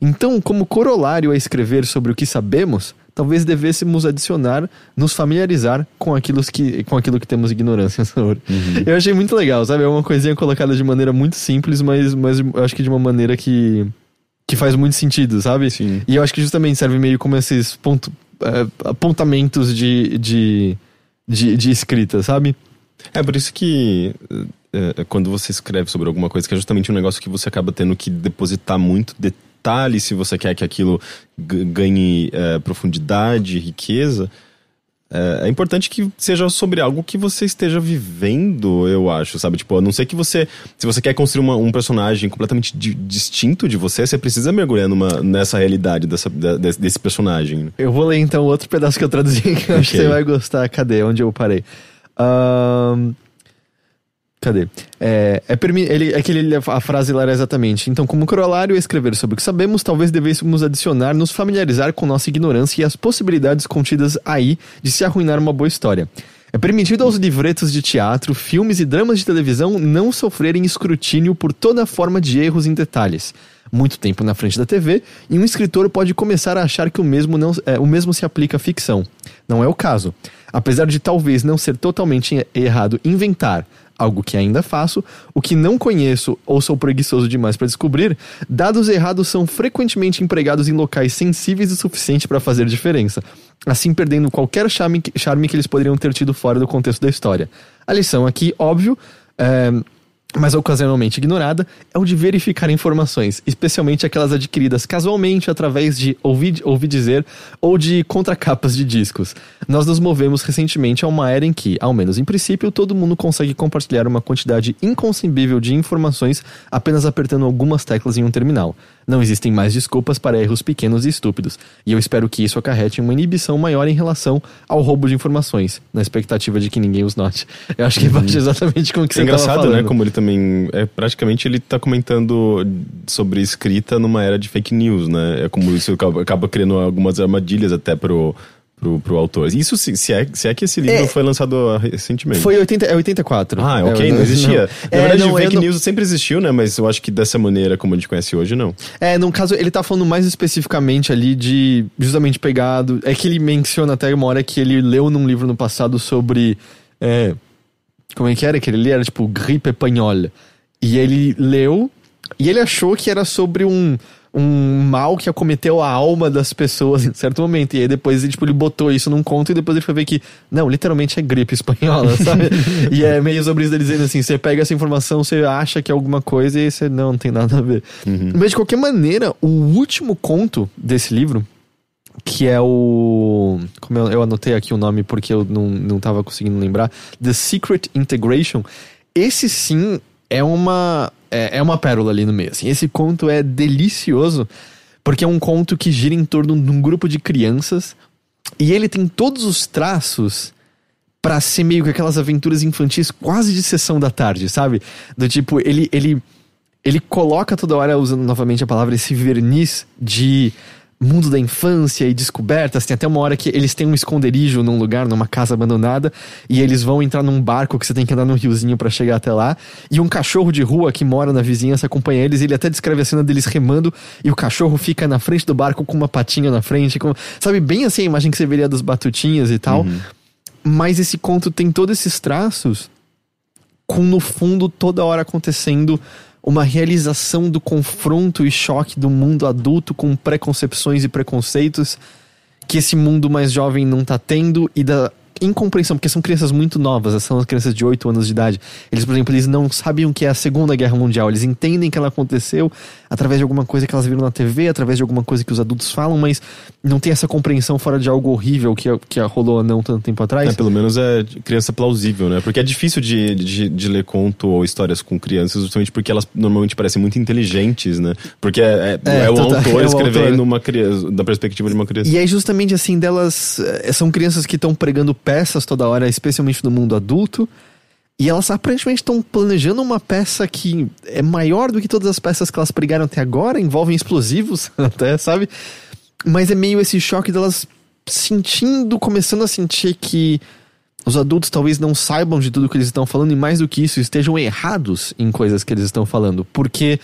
S1: Então, como corolário a escrever sobre o que sabemos, talvez devêssemos adicionar, nos familiarizar com aquilo que, com aquilo que temos ignorância sobre. Uhum. Eu achei muito legal, sabe? É uma coisinha colocada de maneira muito simples, mas, mas eu acho que de uma maneira que que faz muito sentido, sabe?
S2: Sim.
S1: E eu acho que justamente serve meio como esses ponto, é, apontamentos de, de, de, de, escrita, sabe?
S2: É por isso que é, é quando você escreve sobre alguma coisa, que é justamente um negócio que você acaba tendo que depositar muito detalhe se você quer que aquilo ganhe é, profundidade, riqueza. É, é, importante que seja sobre algo que você esteja vivendo, eu acho, sabe? Tipo, a não ser que você. Se você quer construir uma, um personagem completamente di distinto de você, você precisa mergulhar numa, nessa realidade dessa, desse, desse personagem.
S1: Eu vou ler então outro pedaço que eu traduzi que eu okay. acho que você vai gostar. Cadê? Onde eu parei? Um, Cadê? É, é, ele, é que ele, a frase lá era exatamente. Então, como corolário, escrever sobre o que sabemos, talvez devêssemos adicionar, nos familiarizar com nossa ignorância e as possibilidades contidas aí de se arruinar uma boa história. É permitido aos livretos de teatro, filmes e dramas de televisão não sofrerem escrutínio por toda forma de erros em detalhes. Muito tempo na frente da TV, e um escritor pode começar a achar que o mesmo, não, é, o mesmo se aplica à ficção. Não é o caso. Apesar de talvez não ser totalmente errado inventar, algo que ainda faço, o que não conheço ou sou preguiçoso demais para descobrir, dados errados são frequentemente empregados em locais sensíveis o suficiente para fazer diferença, assim perdendo qualquer charme, charme que eles poderiam ter tido fora do contexto da história. A lição aqui, óbvio, é mas ocasionalmente ignorada, é o de verificar informações, especialmente aquelas adquiridas casualmente através de ouvir, ouvir dizer ou de contracapas de discos. Nós nos movemos recentemente a uma era em que, ao menos em princípio, todo mundo consegue compartilhar uma quantidade inconcebível de informações apenas apertando algumas teclas em um terminal. Não existem mais desculpas para erros pequenos e estúpidos, e eu espero que isso acarrete uma inibição maior em relação ao roubo de informações, na expectativa de que ninguém os note. Eu acho que uhum. bate exatamente com o que é você
S2: engraçado, né? Como ele também. É, praticamente ele está comentando sobre escrita numa era de fake news, né? É como isso acaba, acaba criando algumas armadilhas até pro pro, pro autor. Isso se, se, é, se é que esse livro é, foi lançado recentemente.
S1: Foi 80, é 84.
S2: Ah, ok, é, não existia. Não. Na é, verdade, não, fake news sempre existiu, né? Mas eu acho que dessa maneira como a gente conhece hoje, não.
S1: É, no caso, ele tá falando mais especificamente ali de justamente pegado. É que ele menciona até uma hora que ele leu num livro no passado sobre. É, como é que era? Que ele era tipo gripe espanhola. E ele leu e ele achou que era sobre um um mal que acometeu a alma das pessoas em certo momento. E aí depois tipo, ele botou isso num conto e depois ele foi ver que, não, literalmente é gripe espanhola, sabe? e é meio sobre isso ele dizendo assim: você pega essa informação, você acha que é alguma coisa e você não, não tem nada a ver. Uhum. Mas de qualquer maneira, o último conto desse livro, que é o. Como eu, eu, anotei aqui o nome porque eu não, não tava conseguindo lembrar. The Secret Integration. Esse sim é uma é, é uma pérola ali no meio. Assim. Esse conto é delicioso, porque é um conto que gira em torno de um grupo de crianças e ele tem todos os traços para ser meio que aquelas aventuras infantis quase de sessão da tarde, sabe? Do tipo, ele, ele ele coloca toda hora, usando novamente a palavra, esse verniz de mundo da infância e descobertas. Tem até uma hora que eles têm um esconderijo num lugar, numa casa abandonada, e eles vão entrar num barco que você tem que andar num riozinho para chegar até lá. E um cachorro de rua que mora na vizinhança acompanha eles. Ele até descreve a cena deles remando e o cachorro fica na frente do barco com uma patinha na frente. Com, sabe, bem assim a imagem que você veria dos batutinhas e tal. Uhum. Mas esse conto tem todos esses traços com no fundo toda hora acontecendo uma realização do confronto e choque do mundo adulto com preconcepções e preconceitos que esse mundo mais jovem não tá tendo e da incompreensão, porque são crianças muito novas, são as crianças de 8 anos de idade. Eles, por exemplo, eles não sabiam o que é a Segunda Guerra Mundial, eles entendem que ela aconteceu através de alguma coisa que elas viram na TV, através de alguma coisa que os adultos falam, mas não tem essa compreensão fora de algo horrível que, que rolou não tanto tempo atrás.
S2: É, pelo menos é criança plausível, né? Porque é difícil de, de, de ler conto ou histórias com crianças, justamente porque elas normalmente parecem muito inteligentes, né? Porque é, é, é, é o total, autor é escrevendo uma criança, da perspectiva de uma criança.
S1: E é justamente assim, delas. Eh, são crianças que estão pregando peças toda hora, especialmente no mundo adulto. E elas aparentemente estão planejando uma peça que é maior do que todas as peças que elas pregaram até agora, envolvem explosivos, até, sabe? Mas é meio esse choque delas sentindo, começando a sentir que os adultos talvez não saibam de tudo que eles estão falando e mais do que isso, estejam errados em coisas que eles estão falando. Porque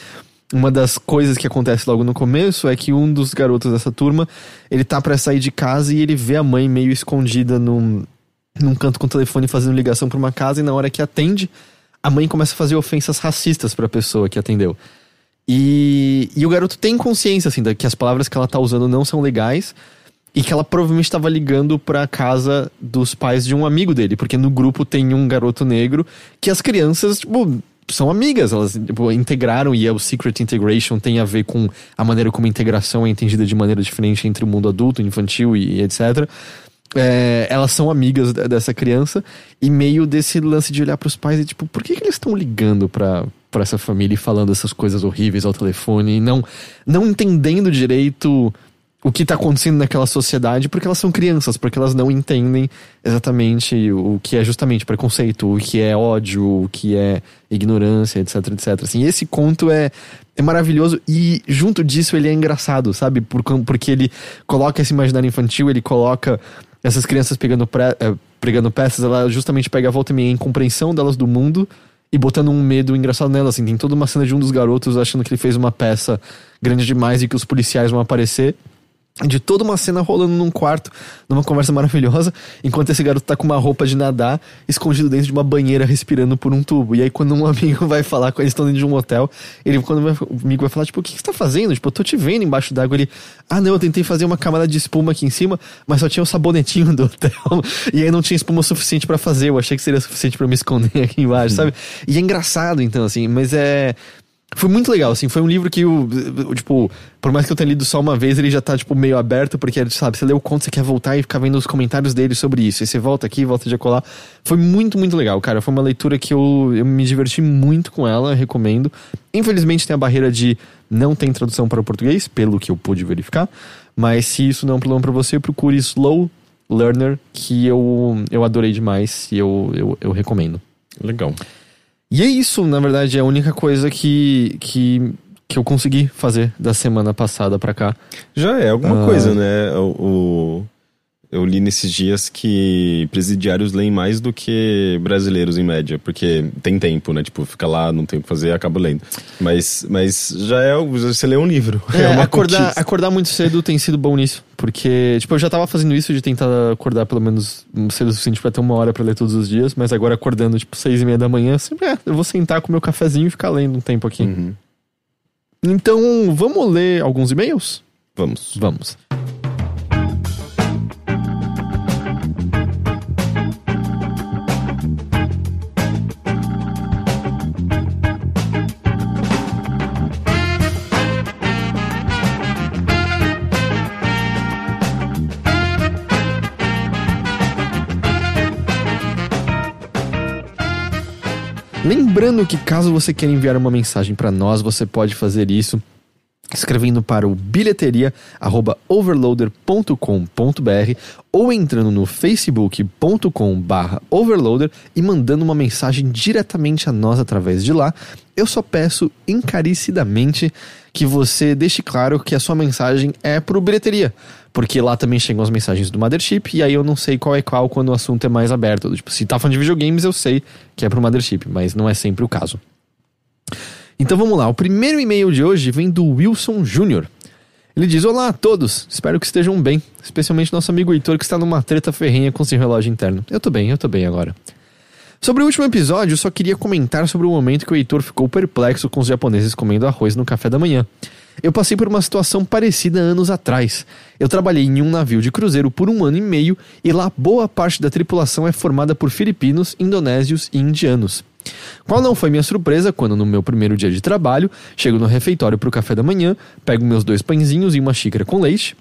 S1: uma das coisas que acontece logo no começo é que um dos garotos dessa turma, ele tá para sair de casa e ele vê a mãe meio escondida num, num canto com o telefone fazendo ligação para uma casa e na hora que atende, a mãe começa a fazer ofensas racistas para a pessoa que atendeu. E, e o garoto tem consciência assim que as palavras que ela tá usando não são legais e que ela provavelmente estava ligando para casa dos pais de um amigo dele, porque no grupo tem um garoto negro que as crianças, tipo, são amigas, elas tipo, integraram e é o Secret Integration tem a ver com a maneira como a integração é entendida de maneira diferente entre o mundo adulto, infantil e, e etc é, elas são amigas dessa criança e meio desse lance de olhar para os pais e tipo, por que, que eles estão ligando para para essa família e falando essas coisas horríveis ao telefone e não não entendendo direito o que está acontecendo naquela sociedade porque elas são crianças, porque elas não entendem exatamente o que é justamente preconceito, o que é ódio, o que é ignorância, etc, etc. Assim, esse conto é, é maravilhoso e junto disso ele é engraçado, sabe? Porque ele coloca esse imaginário infantil, ele coloca essas crianças pegando, pré, é, pregando peças, ela justamente pega a volta e meia a incompreensão delas do mundo e botando um medo engraçado nelas. Assim, tem toda uma cena de um dos garotos achando que ele fez uma peça grande demais e que os policiais vão aparecer de toda uma cena rolando num quarto, numa conversa maravilhosa, enquanto esse garoto tá com uma roupa de nadar, escondido dentro de uma banheira, respirando por um tubo. E aí, quando um amigo vai falar com eles, estão dentro de um hotel, ele, quando o amigo vai falar, tipo, o que, que você tá fazendo? Tipo, eu tô te vendo embaixo d'água. Ele, ah, não, eu tentei fazer uma camada de espuma aqui em cima, mas só tinha o um sabonetinho do hotel. E aí não tinha espuma suficiente para fazer. Eu achei que seria suficiente para me esconder aqui embaixo, sabe? E é engraçado, então, assim, mas é. Foi muito legal, assim, foi um livro que, o, tipo, por mais que eu tenha lido só uma vez, ele já tá, tipo, meio aberto, porque, sabe, você lê o conto, você quer voltar e ficar vendo os comentários dele sobre isso, aí você volta aqui, volta de colar. Foi muito, muito legal, cara, foi uma leitura que eu, eu me diverti muito com ela, recomendo. Infelizmente tem a barreira de não tem tradução para o português, pelo que eu pude verificar, mas se isso não é um problema para você, procure Slow Learner, que eu, eu adorei demais e eu, eu, eu recomendo.
S2: Legal.
S1: E é isso, na verdade, é a única coisa que, que, que eu consegui fazer da semana passada pra cá.
S2: Já é alguma ah. coisa, né? O, o, eu li nesses dias que presidiários leem mais do que brasileiros em média, porque tem tempo, né? Tipo, fica lá, não tem o que fazer, acaba lendo. Mas, mas já é. Você lê um livro.
S1: É, é uma acordar, acordar muito cedo tem sido bom nisso. Porque, tipo, eu já tava fazendo isso de tentar acordar pelo menos cedo o suficiente pra ter uma hora pra ler todos os dias, mas agora acordando, tipo, seis e meia da manhã, sempre é, eu vou sentar com meu cafezinho e ficar lendo um tempo aqui. Uhum. Então, vamos ler alguns e-mails?
S2: Vamos.
S1: Vamos. Lembrando que caso você queira enviar uma mensagem para nós, você pode fazer isso escrevendo para o bilheteria@overloader.com.br ou entrando no facebook.com/overloader e mandando uma mensagem diretamente a nós através de lá. Eu só peço encarecidamente que você deixe claro que a sua mensagem é pro bilheteria, porque lá também chegam as mensagens do Mothership e aí eu não sei qual é qual quando o assunto é mais aberto. Tipo, se tá falando de videogames, eu sei que é pro Mothership, mas não é sempre o caso. Então vamos lá, o primeiro e-mail de hoje vem do Wilson Júnior. Ele diz: Olá a todos, espero que estejam bem, especialmente nosso amigo Heitor que está numa treta ferrenha com seu relógio interno. Eu tô bem, eu tô bem agora. Sobre o último episódio, eu só queria comentar sobre o momento que o Heitor ficou perplexo com os japoneses comendo arroz no café da manhã. Eu passei por uma situação parecida anos atrás. Eu trabalhei em um navio de cruzeiro por um ano e meio e lá boa parte da tripulação é formada por filipinos, indonésios e indianos. Qual não foi minha surpresa quando, no meu primeiro dia de trabalho, chego no refeitório para o café da manhã, pego meus dois pãezinhos e uma xícara com leite.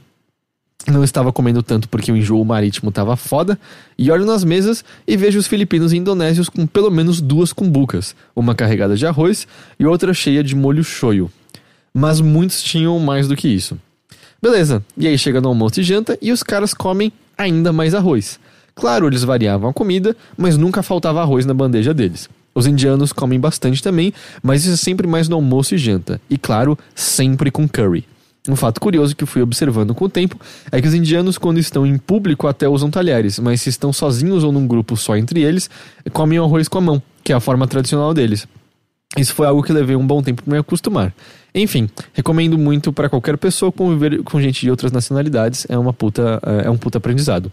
S1: Não estava comendo tanto porque o enjoo marítimo estava foda, e olho nas mesas e vejo os filipinos e indonésios com pelo menos duas cumbucas, uma carregada de arroz e outra cheia de molho shoyu. Mas muitos tinham mais do que isso. Beleza, e aí chega no almoço e janta e os caras comem ainda mais arroz. Claro, eles variavam a comida, mas nunca faltava arroz na bandeja deles. Os indianos comem bastante também, mas isso é sempre mais no almoço e janta. E claro, sempre com curry. Um fato curioso que fui observando com o tempo é que os indianos, quando estão em público, até usam talheres, mas se estão sozinhos ou num grupo só entre eles, comem o arroz com a mão, que é a forma tradicional deles. Isso foi algo que levei um bom tempo para me acostumar. Enfim, recomendo muito para qualquer pessoa conviver com gente de outras nacionalidades, é uma puta, é um puta aprendizado.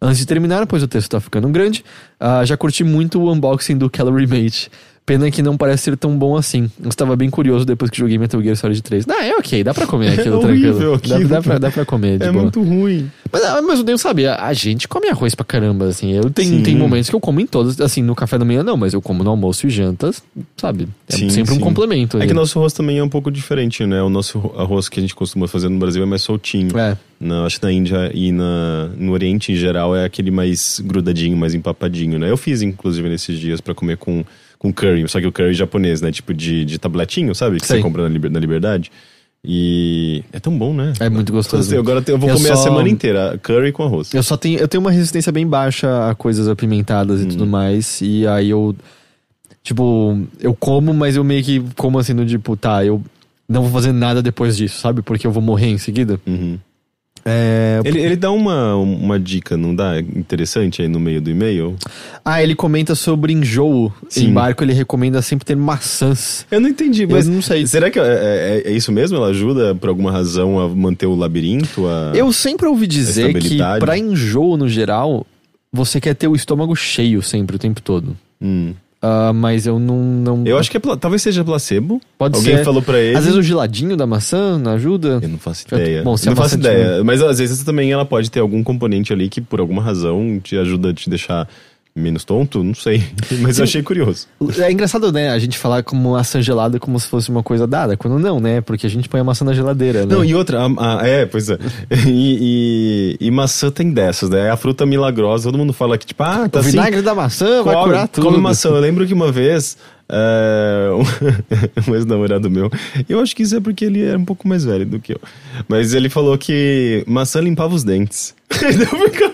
S1: Antes de terminar, pois o texto tá ficando grande, uh, já curti muito o unboxing do Calorie Mate. Pena que não parece ser tão bom assim. Eu estava bem curioso depois que joguei Metal Gear Solid 3. Ah, é ok, dá pra comer aquilo
S2: é
S1: tranquilo.
S2: Aquilo.
S1: Dá, dá, pra, dá pra comer,
S2: É
S1: boa.
S2: muito ruim.
S1: Mas, ah, mas eu nem sabia, a gente come arroz pra caramba, assim. Eu tenho, tem momentos que eu como em todos, assim, no café da manhã não, mas eu como no almoço e jantas, sabe? É
S2: Sim,
S1: sempre um
S2: sim.
S1: complemento.
S2: É
S1: ali.
S2: que nosso arroz também é um pouco diferente, né? O nosso arroz que a gente costuma fazer no Brasil é mais soltinho.
S1: É.
S2: Na, acho que na Índia e na, no Oriente em geral é aquele mais grudadinho, mais empapadinho, né? Eu fiz, inclusive, nesses dias pra comer com, com curry, só que o curry japonês, né? Tipo de, de tabletinho, sabe? Que
S1: Sei.
S2: você compra na, Liber- na Liberdade. E é tão bom, né?
S1: É muito gostoso.
S2: Agora eu vou
S1: Eu
S2: comer a
S1: só-
S2: semana inteira curry com arroz.
S1: Eu só tenho, eu tenho uma resistência bem baixa a coisas apimentadas e
S2: Hum.
S1: tudo mais. E aí eu. Tipo, eu como, mas eu meio que como assim no tipo, tá, eu não vou fazer nada depois disso, sabe? Porque eu vou morrer em seguida.
S2: Uhum.
S1: É.
S2: Ele, ele dá uma, uma dica, não dá? Interessante aí no meio do e-mail?
S1: Ah, ele comenta sobre enjoo.
S2: Sim.
S1: Em barco, ele recomenda sempre ter maçãs.
S2: Eu não entendi,
S1: Eu
S2: mas
S1: não sei.
S2: será que é, é- é isso mesmo? Ela ajuda por alguma razão a manter o labirinto? A...
S1: Eu sempre ouvi dizer que pra enjoo no geral, você quer ter o estômago cheio sempre, o tempo todo.
S2: Hum.
S1: Ah, mas eu não, não.
S2: Eu acho que é talvez seja placebo.
S1: Pode
S2: Alguém
S1: ser.
S2: falou pra ele.
S1: Às vezes o geladinho da maçã não ajuda.
S2: Eu não faço
S1: Eu-
S2: ideia.
S1: bom, se
S2: não
S1: a
S2: faço ideia. Mas às vezes também ela pode ter algum componente ali que por alguma razão te ajuda a te deixar menos tonto, não sei. Mas eu achei curioso.
S1: É engraçado, né? A gente falar como maçã gelada como se fosse uma coisa dada, quando não, né? Porque a gente põe a maçã na geladeira, né?
S2: Não, e outra, a- a- é, pois é. E, e- e maçã tem dessas, né? É a fruta milagrosa, todo mundo fala que, tipo, ah, tá
S1: o
S2: assim.
S1: vinagre da maçã vai
S2: come,
S1: curar tudo.
S2: Come maçã. Eu lembro que uma vez, é, um ex-namorado meu, eu acho que isso é porque ele era um pouco mais velho do que eu. Mas ele falou que maçã limpava os dentes. Daí eu fico,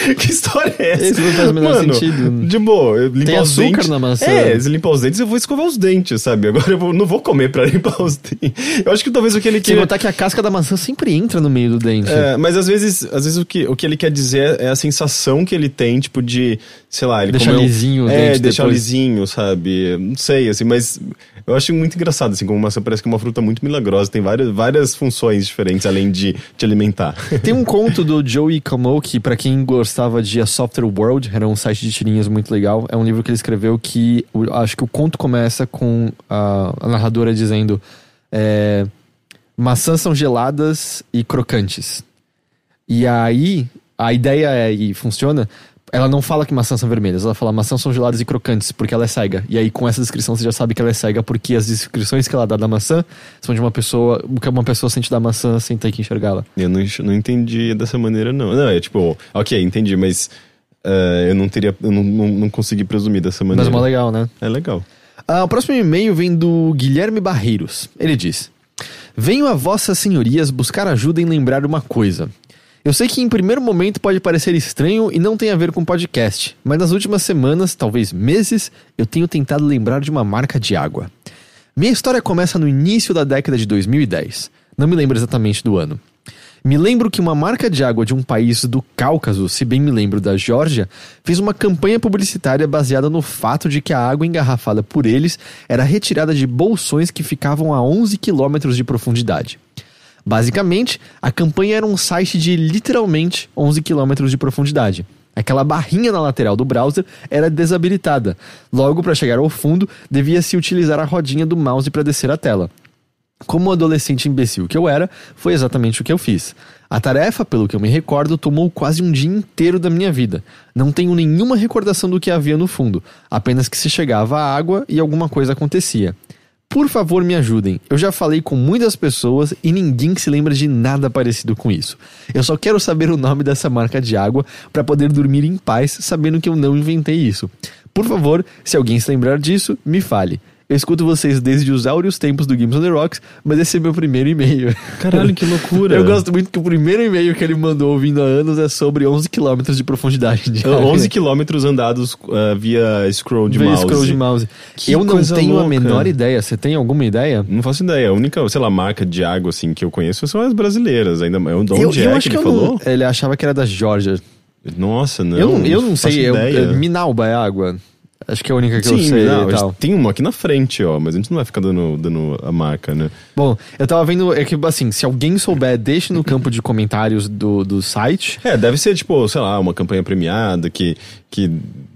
S2: que história é essa?
S1: Esse não faz o menor
S2: Mano,
S1: sentido.
S2: De boa, limpar
S1: Tem
S2: os
S1: açúcar
S2: dentes.
S1: na maçã.
S2: É, se limpar os dentes, eu vou escovar os dentes, sabe? Agora eu vou- não vou comer pra limpar os dentes. Eu acho que talvez o que ele
S1: Sem
S2: queria.
S1: contar que a casca da maçã sempre entra no meio do dente.
S2: É, mas às vezes, às vezes o, que, o que ele quer dizer é a sensação que ele tem, tipo, de, sei lá, ele
S1: Deixar
S2: comeu-
S1: lisinho o
S2: É,
S1: dente
S2: deixar
S1: depois.
S2: lisinho, sabe? Não sei, assim, mas eu acho muito engraçado, assim, como maçã parece que é uma fruta muito milagrosa, tem várias, várias funções diferentes além de te alimentar.
S1: Tem um conto do Joey Camo que, pra quem gostava de A Softer World, era um site de tirinhas muito legal. É um livro que ele escreveu que acho que o conto começa com a, a narradora dizendo: é, maçãs são geladas e crocantes. E aí, a ideia é, e funciona, ela não fala que maçãs são vermelhas, ela fala maçãs são geladas e crocantes, porque ela é cega. E aí, com essa descrição, você já sabe que ela é cega, porque as descrições que ela dá da maçã são de uma pessoa, o que uma pessoa sente da maçã sem ter que enxergá-la.
S2: Eu não, não entendi dessa maneira, não. Não, é tipo, ok, entendi, mas é, eu não teria, eu não, não, não consegui presumir dessa
S1: Mas
S2: maneira.
S1: é mó legal, né?
S2: É legal.
S1: Ah, o próximo e-mail vem do Guilherme Barreiros. Ele diz: Venho a vossas senhorias buscar ajuda em lembrar uma coisa. Eu sei que em primeiro momento pode parecer estranho e não tem a ver com podcast, mas nas últimas semanas, talvez meses, eu tenho tentado lembrar de uma marca de água. Minha história começa no início da década de 2010. Não me lembro exatamente do ano. Me lembro que uma marca de água de um país do Cáucaso, se bem me lembro da Geórgia, fez uma campanha publicitária baseada no fato de que a água engarrafada por eles era retirada de bolsões que ficavam a 11 quilômetros de profundidade. Basicamente, a campanha era um site de literalmente 11 quilômetros de profundidade. Aquela barrinha na lateral do browser era desabilitada. Logo, para chegar ao fundo, devia-se utilizar a rodinha do mouse para descer a tela. Como adolescente imbecil que eu era, foi exatamente o que eu fiz. A tarefa, pelo que eu me recordo, tomou quase um dia inteiro da minha vida. Não tenho nenhuma recordação do que havia no fundo, apenas que se chegava a água e alguma coisa acontecia. Por favor, me ajudem. Eu já falei com muitas pessoas e ninguém se lembra de nada parecido com isso. Eu só quero saber o nome dessa marca de água para poder dormir em paz, sabendo que eu não inventei isso. Por favor, se alguém se lembrar disso, me fale. Eu escuto vocês desde os áureos tempos do Games on the Rocks, mas esse é meu primeiro e-mail.
S2: Caralho, que loucura.
S1: Eu gosto muito que o primeiro e-mail que ele mandou ouvindo há anos é sobre 11 km de profundidade. De
S2: 11 quilômetros andados uh, via scroll de
S1: Via
S2: mouse.
S1: scroll de mouse.
S2: Que
S1: eu não tenho a
S2: louca.
S1: menor ideia. Você tem alguma ideia?
S2: Não faço ideia. A única, sei lá, marca de água assim que eu conheço são as brasileiras. Ainda de onde
S1: eu,
S2: é
S1: eu
S2: que
S1: acho
S2: ele
S1: que eu
S2: falou?
S1: não. Ele achava que era da Georgia.
S2: Nossa, não.
S1: eu não, eu não sei. Eu, eu, Minalba é água. Acho que é a única que eu
S2: Sim,
S1: sei
S2: não,
S1: e tal.
S2: tem uma aqui na frente, ó, mas a gente não vai ficar dando, dando a marca, né?
S1: Bom, eu tava vendo. É que, assim, se alguém souber, deixe no campo de comentários do, do site.
S2: É, deve ser, tipo, sei lá, uma campanha premiada que, que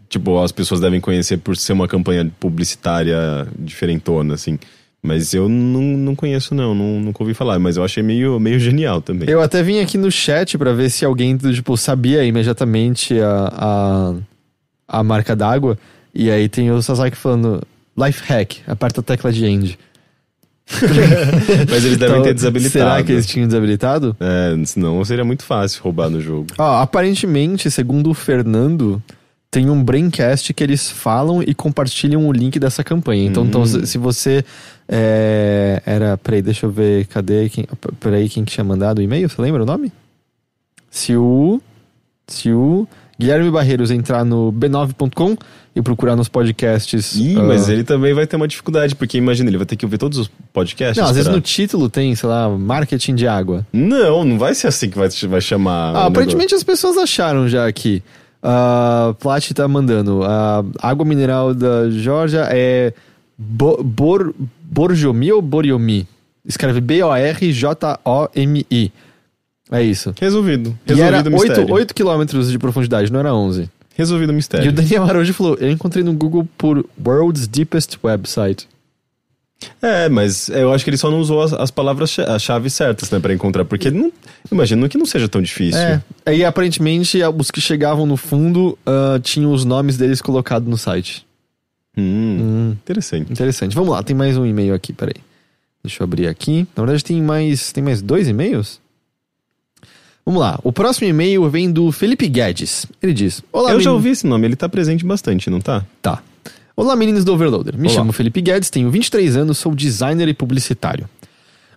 S2: tipo, as pessoas devem conhecer por ser uma campanha publicitária diferentona, assim. Mas eu não, não conheço, não, não, nunca ouvi falar, mas eu achei meio, meio genial também.
S1: Eu até vim aqui no chat pra ver se alguém, tipo, sabia imediatamente a, a, a marca d'água. E aí tem o Sasaki falando, life hack, aperta a tecla de end.
S2: mas eles devem
S1: Então,
S2: ter desabilitado.
S1: Será que eles tinham desabilitado?
S2: É, senão seria muito fácil roubar no jogo.
S1: Ó, aparentemente, segundo o Fernando, tem um Braincast que eles falam e compartilham o link dessa campanha. Então, então se se você é, era... Peraí, deixa eu ver, cadê? Quem, peraí, quem que tinha mandado o e-mail? Você lembra o nome? Se o... Se o Guilherme Barreiros entrar no b9.com e procurar nos podcasts...
S2: Ih,
S1: ah,
S2: mas ele também vai ter uma dificuldade, porque imagina, ele vai ter que ouvir todos os podcasts.
S1: Não, às vezes no título tem, sei lá, marketing de água.
S2: Não, não vai ser assim que vai, vai chamar.
S1: Ah, aparentemente as pessoas acharam já aqui. A Plat tá mandando. A água mineral da Georgia é bo, bor, Borjomi ou Boriomi? Escreve B-O-R-J-O-M-I. É isso.
S2: Resolvido.
S1: E era
S2: Resolvido o mistério.
S1: 8, 8 quilômetros de profundidade, não era 11.
S2: Resolvido o
S1: E o
S2: mistério.
S1: Daniel Araújo falou: Eu encontrei no Google por World's Deepest Website.
S2: É, mas eu acho que ele só não usou as, as palavras-chave certas, né, pra encontrar. Porque não, imagino que não seja tão difícil.
S1: É. Aí aparentemente os que chegavam no fundo ah, tinham os nomes deles colocados no site.
S2: Hum,
S1: Hum.
S2: Interessante.
S1: Interessante. Vamos lá, tem mais um e-mail aqui, peraí. Deixa eu abrir aqui. Na verdade, tem mais. Tem mais dois e-mails? Vamos lá. O próximo e-mail vem do Felipe Guedes. Ele diz: Olá,
S2: eu já ouvi esse nome, ele tá presente bastante, não tá?
S1: Tá. Olá, meninos do Overloader. Me
S2: Olá.
S1: chamo Felipe Guedes, tenho 23 anos, sou designer e publicitário.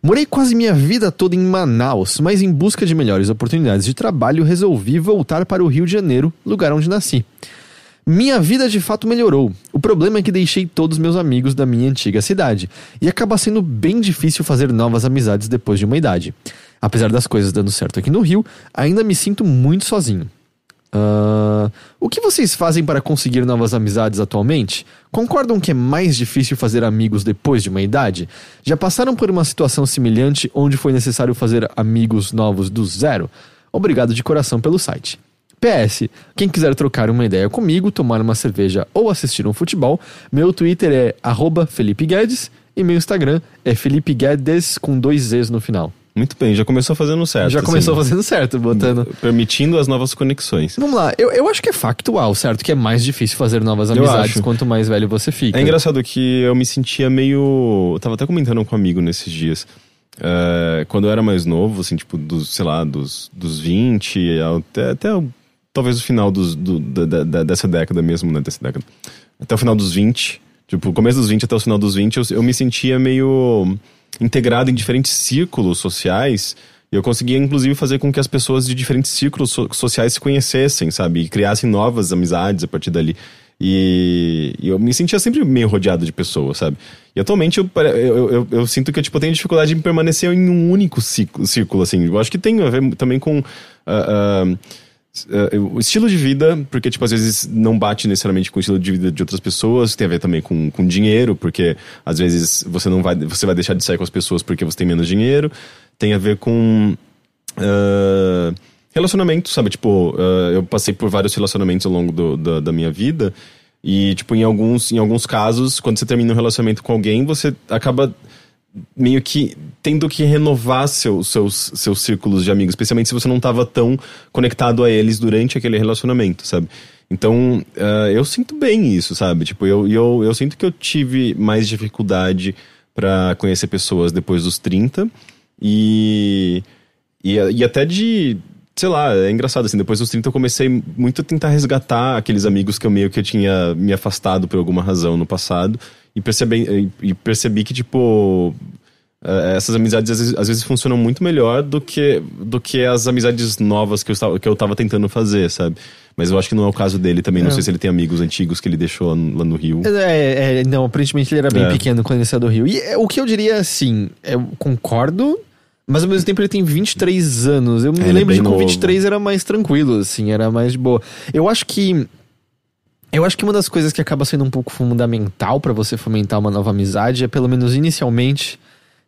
S1: Morei quase minha vida toda em Manaus, mas em busca de melhores oportunidades de trabalho, resolvi voltar para o Rio de Janeiro, lugar onde nasci. Minha vida de fato melhorou. O problema é que deixei todos meus amigos da minha antiga cidade, e acaba sendo bem difícil fazer novas amizades depois de uma idade. Apesar das coisas dando certo aqui no Rio, ainda me sinto muito sozinho. Ah, o que vocês fazem para conseguir novas amizades atualmente? Concordam que é mais difícil fazer amigos depois de uma idade? Já passaram por uma situação semelhante onde foi necessário fazer amigos novos do zero? Obrigado de coração pelo site. PS, quem quiser trocar uma ideia comigo, tomar uma cerveja ou assistir um futebol, meu Twitter é Felipe Guedes e meu Instagram é Felipe Guedes com dois Zs no final.
S2: Muito bem, já começou fazendo certo.
S1: Já começou
S2: assim,
S1: fazendo certo, botando.
S2: Permitindo as novas conexões.
S1: Vamos lá, eu, eu acho que é factual, certo? Que é mais difícil fazer novas amizades quanto mais velho você fica.
S2: É engraçado que eu me sentia meio. Eu tava até comentando com um amigo nesses dias. É, quando eu era mais novo, assim, tipo, dos, sei lá, dos, dos 20 até, até talvez o final dos, do- da- da- dessa década mesmo, né? Dessa década. Até o final dos 20. Tipo, começo dos 20 até o final dos 20, eu, eu me sentia meio. Integrado em diferentes círculos sociais. E eu conseguia, inclusive, fazer com que as pessoas de diferentes círculos so sociais se conhecessem, sabe? E criassem novas amizades a partir dali. E, e, eu me sentia sempre meio rodeado de pessoas, sabe? E atualmente eu, eu, eu, eu, sinto que tipo, eu tenho dificuldade em permanecer em um único ciclo, círculo, assim. Eu acho que tem a ver também com. Uh, uh, Uh, o estilo de vida, porque, tipo, às vezes não bate necessariamente com o estilo de vida de outras pessoas, tem a ver também com, com dinheiro, porque às vezes você não vai, você vai deixar de sair com as pessoas porque você tem menos dinheiro, tem a ver com uh, relacionamento, sabe? Tipo, uh, eu passei por vários relacionamentos ao longo do, da, da minha vida, e, tipo, em alguns, em alguns casos, quando você termina um relacionamento com alguém, você acaba meio que tendo que renovar seu, seus, seus círculos de amigos, especialmente se você não estava tão conectado a eles durante aquele relacionamento, sabe? Então, uh, eu sinto bem isso, sabe? Tipo, eu, eu, eu sinto que eu tive mais dificuldade para conhecer pessoas depois dos 30 e, e, e até de sei lá, é engraçado, assim, depois dos 30 eu comecei muito a tentar resgatar aqueles amigos que eu meio que tinha me afastado por alguma razão no passado e percebi, e percebi que, tipo, é, essas amizades às vezes, às vezes, funcionam muito melhor do que, do que as amizades novas que eu, estava, que eu tava tentando fazer, sabe? Mas eu acho que não é o caso dele também. Não é. sei se ele tem amigos antigos que ele deixou lá no Rio.
S1: É, é não, aparentemente ele era bem é. pequeno quando ele saiu do Rio. E é, o que eu diria assim, eu concordo, mas ao mesmo tempo ele tem 23 anos. Eu me é, lembro de que com 23 era mais tranquilo, assim, era mais de boa. Eu acho que eu acho que uma das coisas que acaba sendo um pouco fundamental para você fomentar uma nova amizade é, pelo menos inicialmente,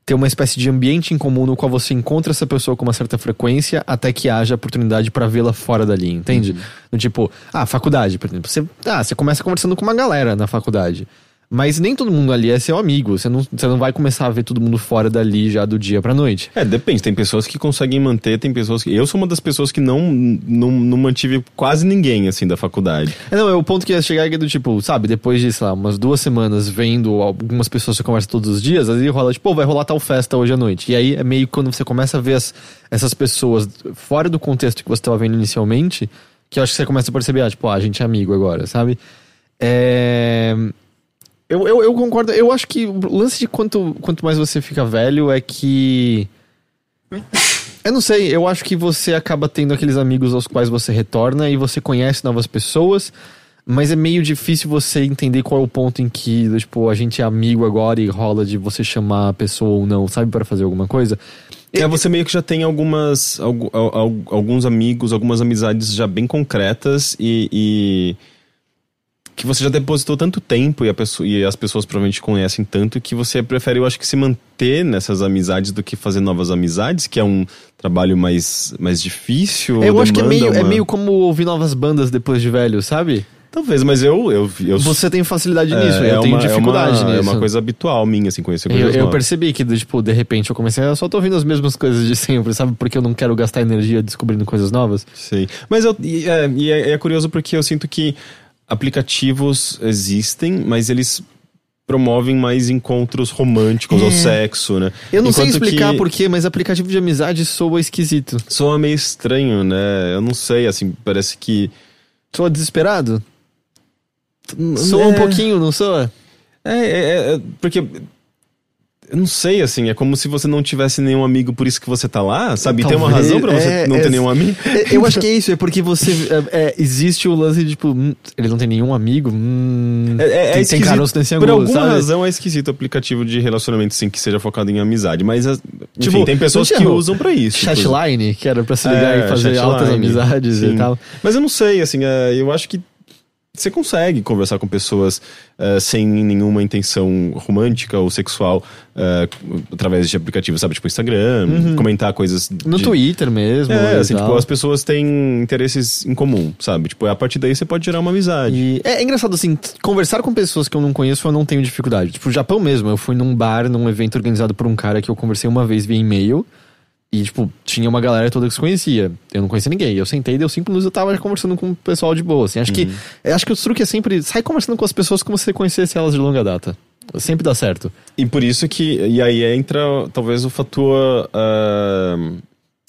S1: ter uma espécie de ambiente em comum no qual você encontra essa pessoa com uma certa frequência até que haja oportunidade para vê-la fora dali, entende? Uhum. tipo, ah, faculdade, por exemplo. Você, ah, você começa conversando com uma galera na faculdade. Mas nem todo mundo ali é seu amigo. Você não, você não vai começar a ver todo mundo fora dali já do dia pra noite.
S2: É, depende. Tem pessoas que conseguem manter, tem pessoas que. Eu sou uma das pessoas que não, não, não mantive quase ninguém, assim, da faculdade.
S1: É, não, é o ponto que ia chegar é do tipo, sabe, depois de, sei lá, umas duas semanas vendo algumas pessoas que você conversa todos os dias, aí rola, tipo, vai rolar tal festa hoje à noite. E aí é meio quando você começa a ver as, essas pessoas fora do contexto que você estava vendo inicialmente, que eu acho que você começa a perceber, ah, tipo, ah, a gente é amigo agora, sabe? É. Eu, eu, eu, concordo. Eu acho que o lance de quanto, quanto mais você fica velho é que. Eu não sei, eu acho que você acaba tendo aqueles amigos aos quais você retorna e você conhece novas pessoas, mas é meio difícil você entender qual é o ponto em que, tipo, a gente é amigo agora e rola de você chamar a pessoa ou não, sabe, para fazer alguma coisa.
S2: É, você meio que já tem algumas. alguns amigos, algumas amizades já bem concretas e, e que você já depositou tanto tempo e, pessoa, e, as pessoas provavelmente conhecem tanto que você prefere, eu acho que, se manter nessas amizades do que fazer novas amizades, que é um trabalho mais, mais difícil.
S1: Eu acho que é meio, é uma... é meio como ouvir novas bandas depois de velho, sabe?
S2: Talvez, mas eu. eu, eu
S1: Você tem facilidade é, nisso, eu é tenho uma, dificuldade
S2: é
S1: uma,
S2: nisso. É uma coisa habitual minha, assim, conhecer coisas
S1: Eu, eu percebi que, tipo, de repente eu comecei, eu só tô ouvindo as mesmas coisas de sempre, sabe? Porque eu não quero gastar energia descobrindo coisas novas.
S2: Sim. Mas eu, e, é, e é, é curioso porque eu sinto que aplicativos existem, mas eles promovem mais encontros românticos é. ou sexo, né?
S1: Eu não Enquanto sei explicar que... porquê, mas aplicativo de amizade soa esquisito.
S2: Soa meio estranho, né? Eu não sei, assim, parece que.
S1: Soa desesperado? Soa é... um pouquinho, não soa?
S2: É, é, é, porque eu não sei, assim, é como se você não tivesse nenhum amigo, por isso que você tá lá, sabe? Talvez, tem uma razão pra você é, não ter é, nenhum amigo?
S1: É, eu acho que é isso, é porque você. É, é, existe o lance de, tipo, hum, ele não tem nenhum amigo. Hum,
S2: é, tem, tem caroço, tem Por alguma sabe? razão é esquisito o aplicativo de relacionamento, sim, que seja focado em amizade. Mas, enfim, tipo, tem pessoas que usam pra isso.
S1: Chatline, que era pra se ligar e fazer altas amizades sim. e tal.
S2: Mas eu não sei, assim, eu acho que você consegue conversar com pessoas uh, sem nenhuma intenção romântica ou sexual uh, através de aplicativos, sabe? Tipo Instagram,
S1: uhum.
S2: comentar coisas.
S1: No de... Twitter mesmo.
S2: É, assim, tipo, as pessoas têm interesses em comum, sabe? Tipo, a partir daí você pode gerar uma amizade.
S1: E é, é engraçado, assim, conversar com pessoas que eu não conheço, eu não tenho dificuldade. Tipo, o Japão mesmo, eu fui num bar, num evento organizado por um cara que eu conversei uma vez via e-mail. E, tipo, tinha uma galera toda que se conhecia. Eu não conhecia ninguém. Eu sentei, deu cinco minutos eu tava conversando com o pessoal de boa. Assim, acho uhum. que acho que o truque é sempre sai conversando com as pessoas como se você conhecesse elas de longa data. Sempre dá certo.
S2: E por isso que. E aí entra talvez o fator. Uh,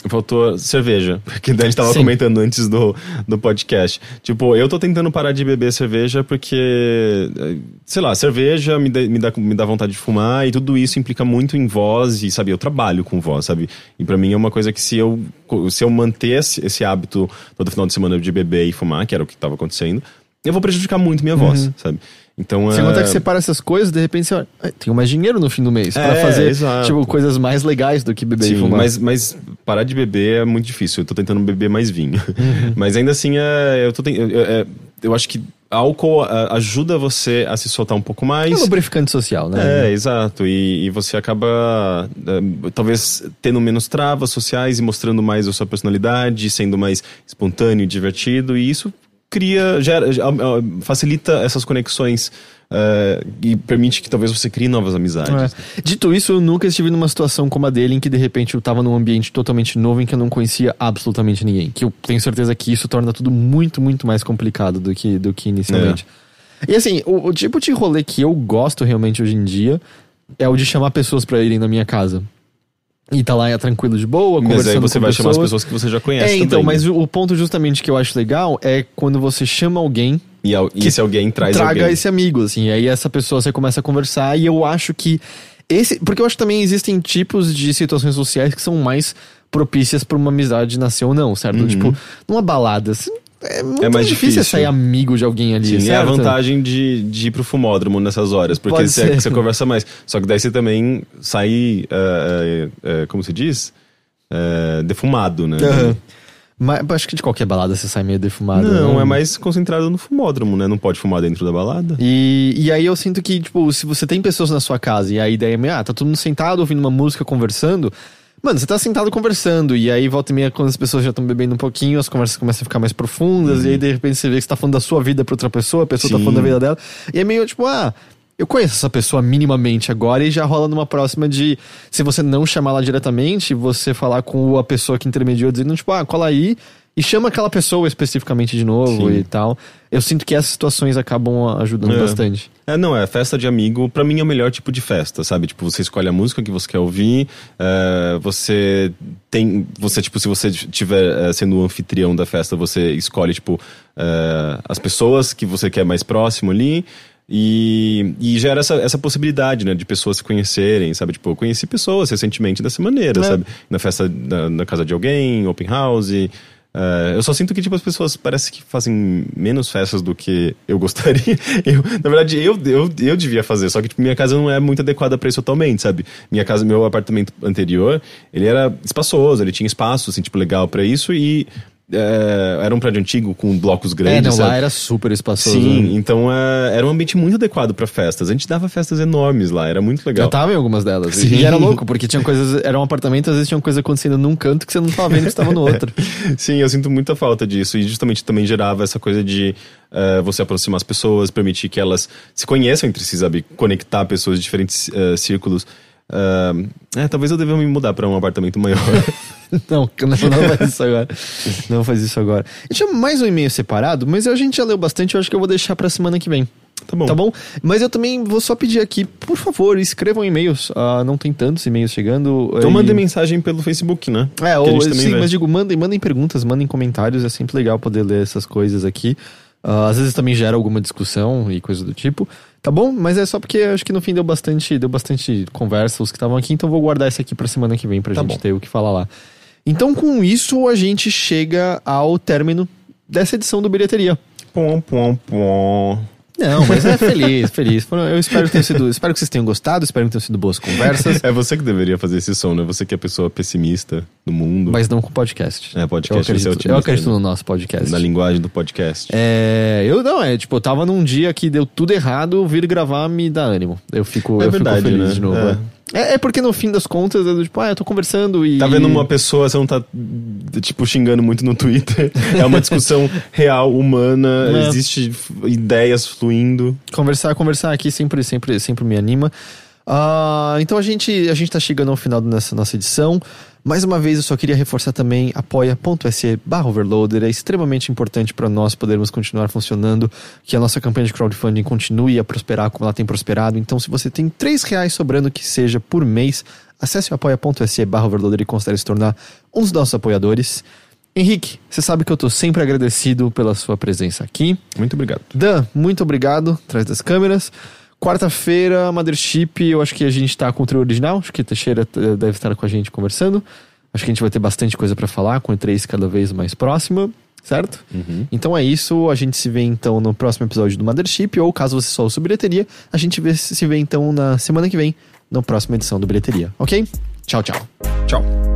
S2: Faltou cerveja, porque a gente tava
S1: Sim.
S2: comentando antes do, do podcast. Tipo, eu tô tentando parar de beber cerveja porque, eh, sei lá, cerveja me dá, me, dá, me dá vontade de fumar e tudo isso implica muito em voz e, sabe, eu trabalho com voz, sabe? E pra mim é uma coisa que se eu, se eu manter esse, esse hábito todo final de semana de beber e fumar, que era o que tava acontecendo, eu vou prejudicar muito minha voz, sabe? Então,
S1: Sem
S2: é...
S1: contar que você para essas coisas, de repente você olha, "Ah, tenho mais dinheiro no fim do mês
S2: É,
S1: fazer
S2: exato.
S1: tipo, coisas mais legais do que beber e
S2: Sim,
S1: fumar.
S2: mas, mas parar de beber é muito difícil. Eu tô tentando beber mais vinho. Mas ainda assim, é, eu, tô ten- eu, é, eu acho que álcool é, ajuda você a se soltar um pouco
S1: É um
S2: mais.
S1: lubrificante social, né?
S2: É, exato. E, e você acaba, é, talvez, tendo menos travas sociais e mostrando mais a sua personalidade, sendo mais espontâneo e divertido. E isso cria, gera, facilita essas conexões é, e permite que talvez você crie novas amizades.
S1: É. Dito isso, eu nunca estive numa situação como a dele em que de repente eu tava num ambiente totalmente novo em que eu não conhecia absolutamente ninguém. Que eu tenho certeza que isso torna tudo muito, muito mais complicado do que, do que inicialmente. E assim, o, o tipo de rolê que eu gosto realmente hoje em dia é o de chamar pessoas pra irem na minha casa. E tá lá é tranquilo de boa,
S2: Mas
S1: conversando
S2: aí você
S1: com
S2: vai chamar as
S1: pessoas.
S2: pessoas que você já conhece
S1: É, então,
S2: também,
S1: mas
S2: né?
S1: o, o ponto justamente que eu acho legal é quando você chama alguém
S2: E, al- e esse alguém traz
S1: traga
S2: alguém.
S1: esse amigo, assim. E aí essa pessoa você começa a conversar e eu acho que esse, porque eu acho que também existem tipos de situações sociais que são mais propícias pra uma amizade nascer ou não, certo? Tipo, numa balada, assim, é muito
S2: Uhum. mais
S1: difícil,
S2: difícil.
S1: sair amigo de alguém ali,
S2: Sim, é a
S1: certo?
S2: vantagem de, de ir pro fumódromo nessas horas, porque você,
S1: ser.
S2: você conversa mais. Só que daí você também sai, é, é, é, como se diz? É, defumado, né?
S1: Aham. Mas acho que de qualquer balada você sai meio defumado.
S2: Não,
S1: né?
S2: é mais concentrado no fumódromo, né? Não pode fumar dentro da balada.
S1: E, e aí eu sinto que, tipo, se você tem pessoas na sua casa e a ideia é, meio, ah, tá todo mundo sentado ouvindo uma música, conversando. Mano, você tá sentado conversando, e aí volta e meia, quando as pessoas já estão bebendo um pouquinho, as conversas começam a ficar mais profundas, e aí de repente você vê que você tá falando da sua vida pra outra pessoa, a pessoa tá
S2: Sim.
S1: falando da vida dela. E é meio tipo, ah, eu conheço essa pessoa minimamente agora, e já rola numa próxima de, se você não chamar ela diretamente, você falar com a pessoa que intermediou, dizendo, tipo, ah, cola aí. E chama aquela pessoa especificamente de novo
S2: Sim.
S1: e tal. Eu sinto que essas situações acabam ajudando
S2: É.
S1: bastante.
S2: É, não, é festa de amigo, pra mim é o melhor tipo de festa, sabe? Tipo, você escolhe a música que você quer ouvir, é, você tem, você, tipo, se você estiver é, sendo o anfitrião da festa, você escolhe, tipo, é, as pessoas que você quer mais próximo ali, e, e gera essa, essa possibilidade, né, de pessoas se conhecerem, sabe? Tipo, eu conheci pessoas recentemente dessa maneira,
S1: É.
S2: sabe? Na festa, na, na casa de alguém, open house... É, eu só sinto que, tipo, as pessoas parece que fazem menos festas do que eu gostaria. Eu, na verdade, eu, eu, eu devia fazer, só que, tipo, minha casa não é muito adequada pra isso atualmente, sabe? Minha casa, meu apartamento anterior, ele era espaçoso, ele tinha espaço, assim, tipo, legal pra isso e é, era um prédio antigo com blocos
S1: É,
S2: grandes,
S1: não,
S2: sabe?
S1: lá era super espaçoso. né?
S2: Sim, então é, era um ambiente muito adequado pra festas. A gente dava festas enormes lá, era muito legal.
S1: Eu tava em algumas delas.
S2: Sim.
S1: E era louco, porque tinha coisas. Era um apartamento, às vezes tinha coisa acontecendo num canto que você não tava vendo que estava no outro.
S2: Sim, eu sinto muita falta disso. E justamente também gerava essa coisa de eh, você aproximar as pessoas, permitir que elas se conheçam entre si, sabe? Conectar pessoas de diferentes eh, círculos. Ah, é, talvez eu deva me mudar pra um apartamento maior.
S1: Não, não, faz isso agora. Não faz isso agora. E tinha mais um e-mail separado, mas a gente já leu bastante, eu acho que eu vou deixar pra semana que vem.
S2: tá bom.
S1: Tá bom? Mas eu também vou só pedir aqui, por favor, escrevam e-mails. Ah, não tem tantos e-mails chegando.
S2: Então
S1: e-
S2: mandem mensagem pelo Facebook, né?
S1: É, ou, sim,
S2: vê.
S1: mas digo, mandem, mandem perguntas, mandem comentários, é sempre legal poder ler essas coisas aqui. Ah, às vezes também gera alguma discussão e coisa do tipo. Tá bom? Mas é só porque acho que no fim deu bastante, deu bastante conversa os que estavam aqui, então vou guardar esse aqui pra semana que vem pra
S2: Tá
S1: gente
S2: bom.
S1: ter o que falar lá. Então, com isso, a gente chega ao término dessa edição do Bilheteria.
S2: Pom, pom, pom.
S1: Não, mas é feliz, feliz. Eu espero que, sido, espero que vocês tenham gostado, espero que tenham sido boas conversas,
S2: É você que deveria fazer esse som, né? Você que é a pessoa pessimista do mundo.
S1: mas não com podcast.
S2: É, podcast,
S1: Eu
S2: você é
S1: acredito,
S2: otimista,
S1: eu acredito
S2: né?
S1: no nosso podcast.
S2: Na linguagem do podcast.
S1: É, eu não, é, tipo, eu tava num dia que deu tudo errado, vir gravar me dá ânimo. Eu fico,
S2: É
S1: eu
S2: verdade,
S1: fico feliz
S2: né?
S1: de novo.
S2: É.
S1: É. É, é porque no fim das contas, eu, tipo, ah, eu tô conversando e.
S2: Tá vendo uma pessoa, você não tá, tipo, xingando muito no Twitter. É uma discussão real, humana,
S1: É.
S2: existe ideias fluindo.
S1: Conversar, conversar aqui sempre, sempre, sempre me anima. Ah, então a gente, a gente tá chegando ao final dessa nossa edição. Mais uma vez, eu só queria reforçar também apoia.se barra overloader. É extremamente importante para nós podermos continuar funcionando, que a nossa campanha de crowdfunding continue a prosperar como ela tem prosperado. Então, se você tem três reais sobrando que seja por mês, acesse o apoia.se barra overloader e considere se tornar um dos nossos apoiadores. Henrique, você sabe que eu tô sempre agradecido pela sua presença aqui.
S2: Muito obrigado.
S1: Dan, muito obrigado, atrás das câmeras. Quarta-feira, Mothership, eu acho que a gente tá com o trio original, acho que Teixeira eh, deve estar com a gente conversando. Acho que a gente vai ter bastante coisa para falar, com o E3 cada vez mais próxima, certo?
S2: Uhum.
S1: Então é isso, a gente se vê então no próximo episódio do Mothership, ou caso você só ouça o Bilheteria, a gente vê- se vê então na semana que vem, na próxima edição do Bilheteria, ok? Tchau, tchau.
S2: Tchau.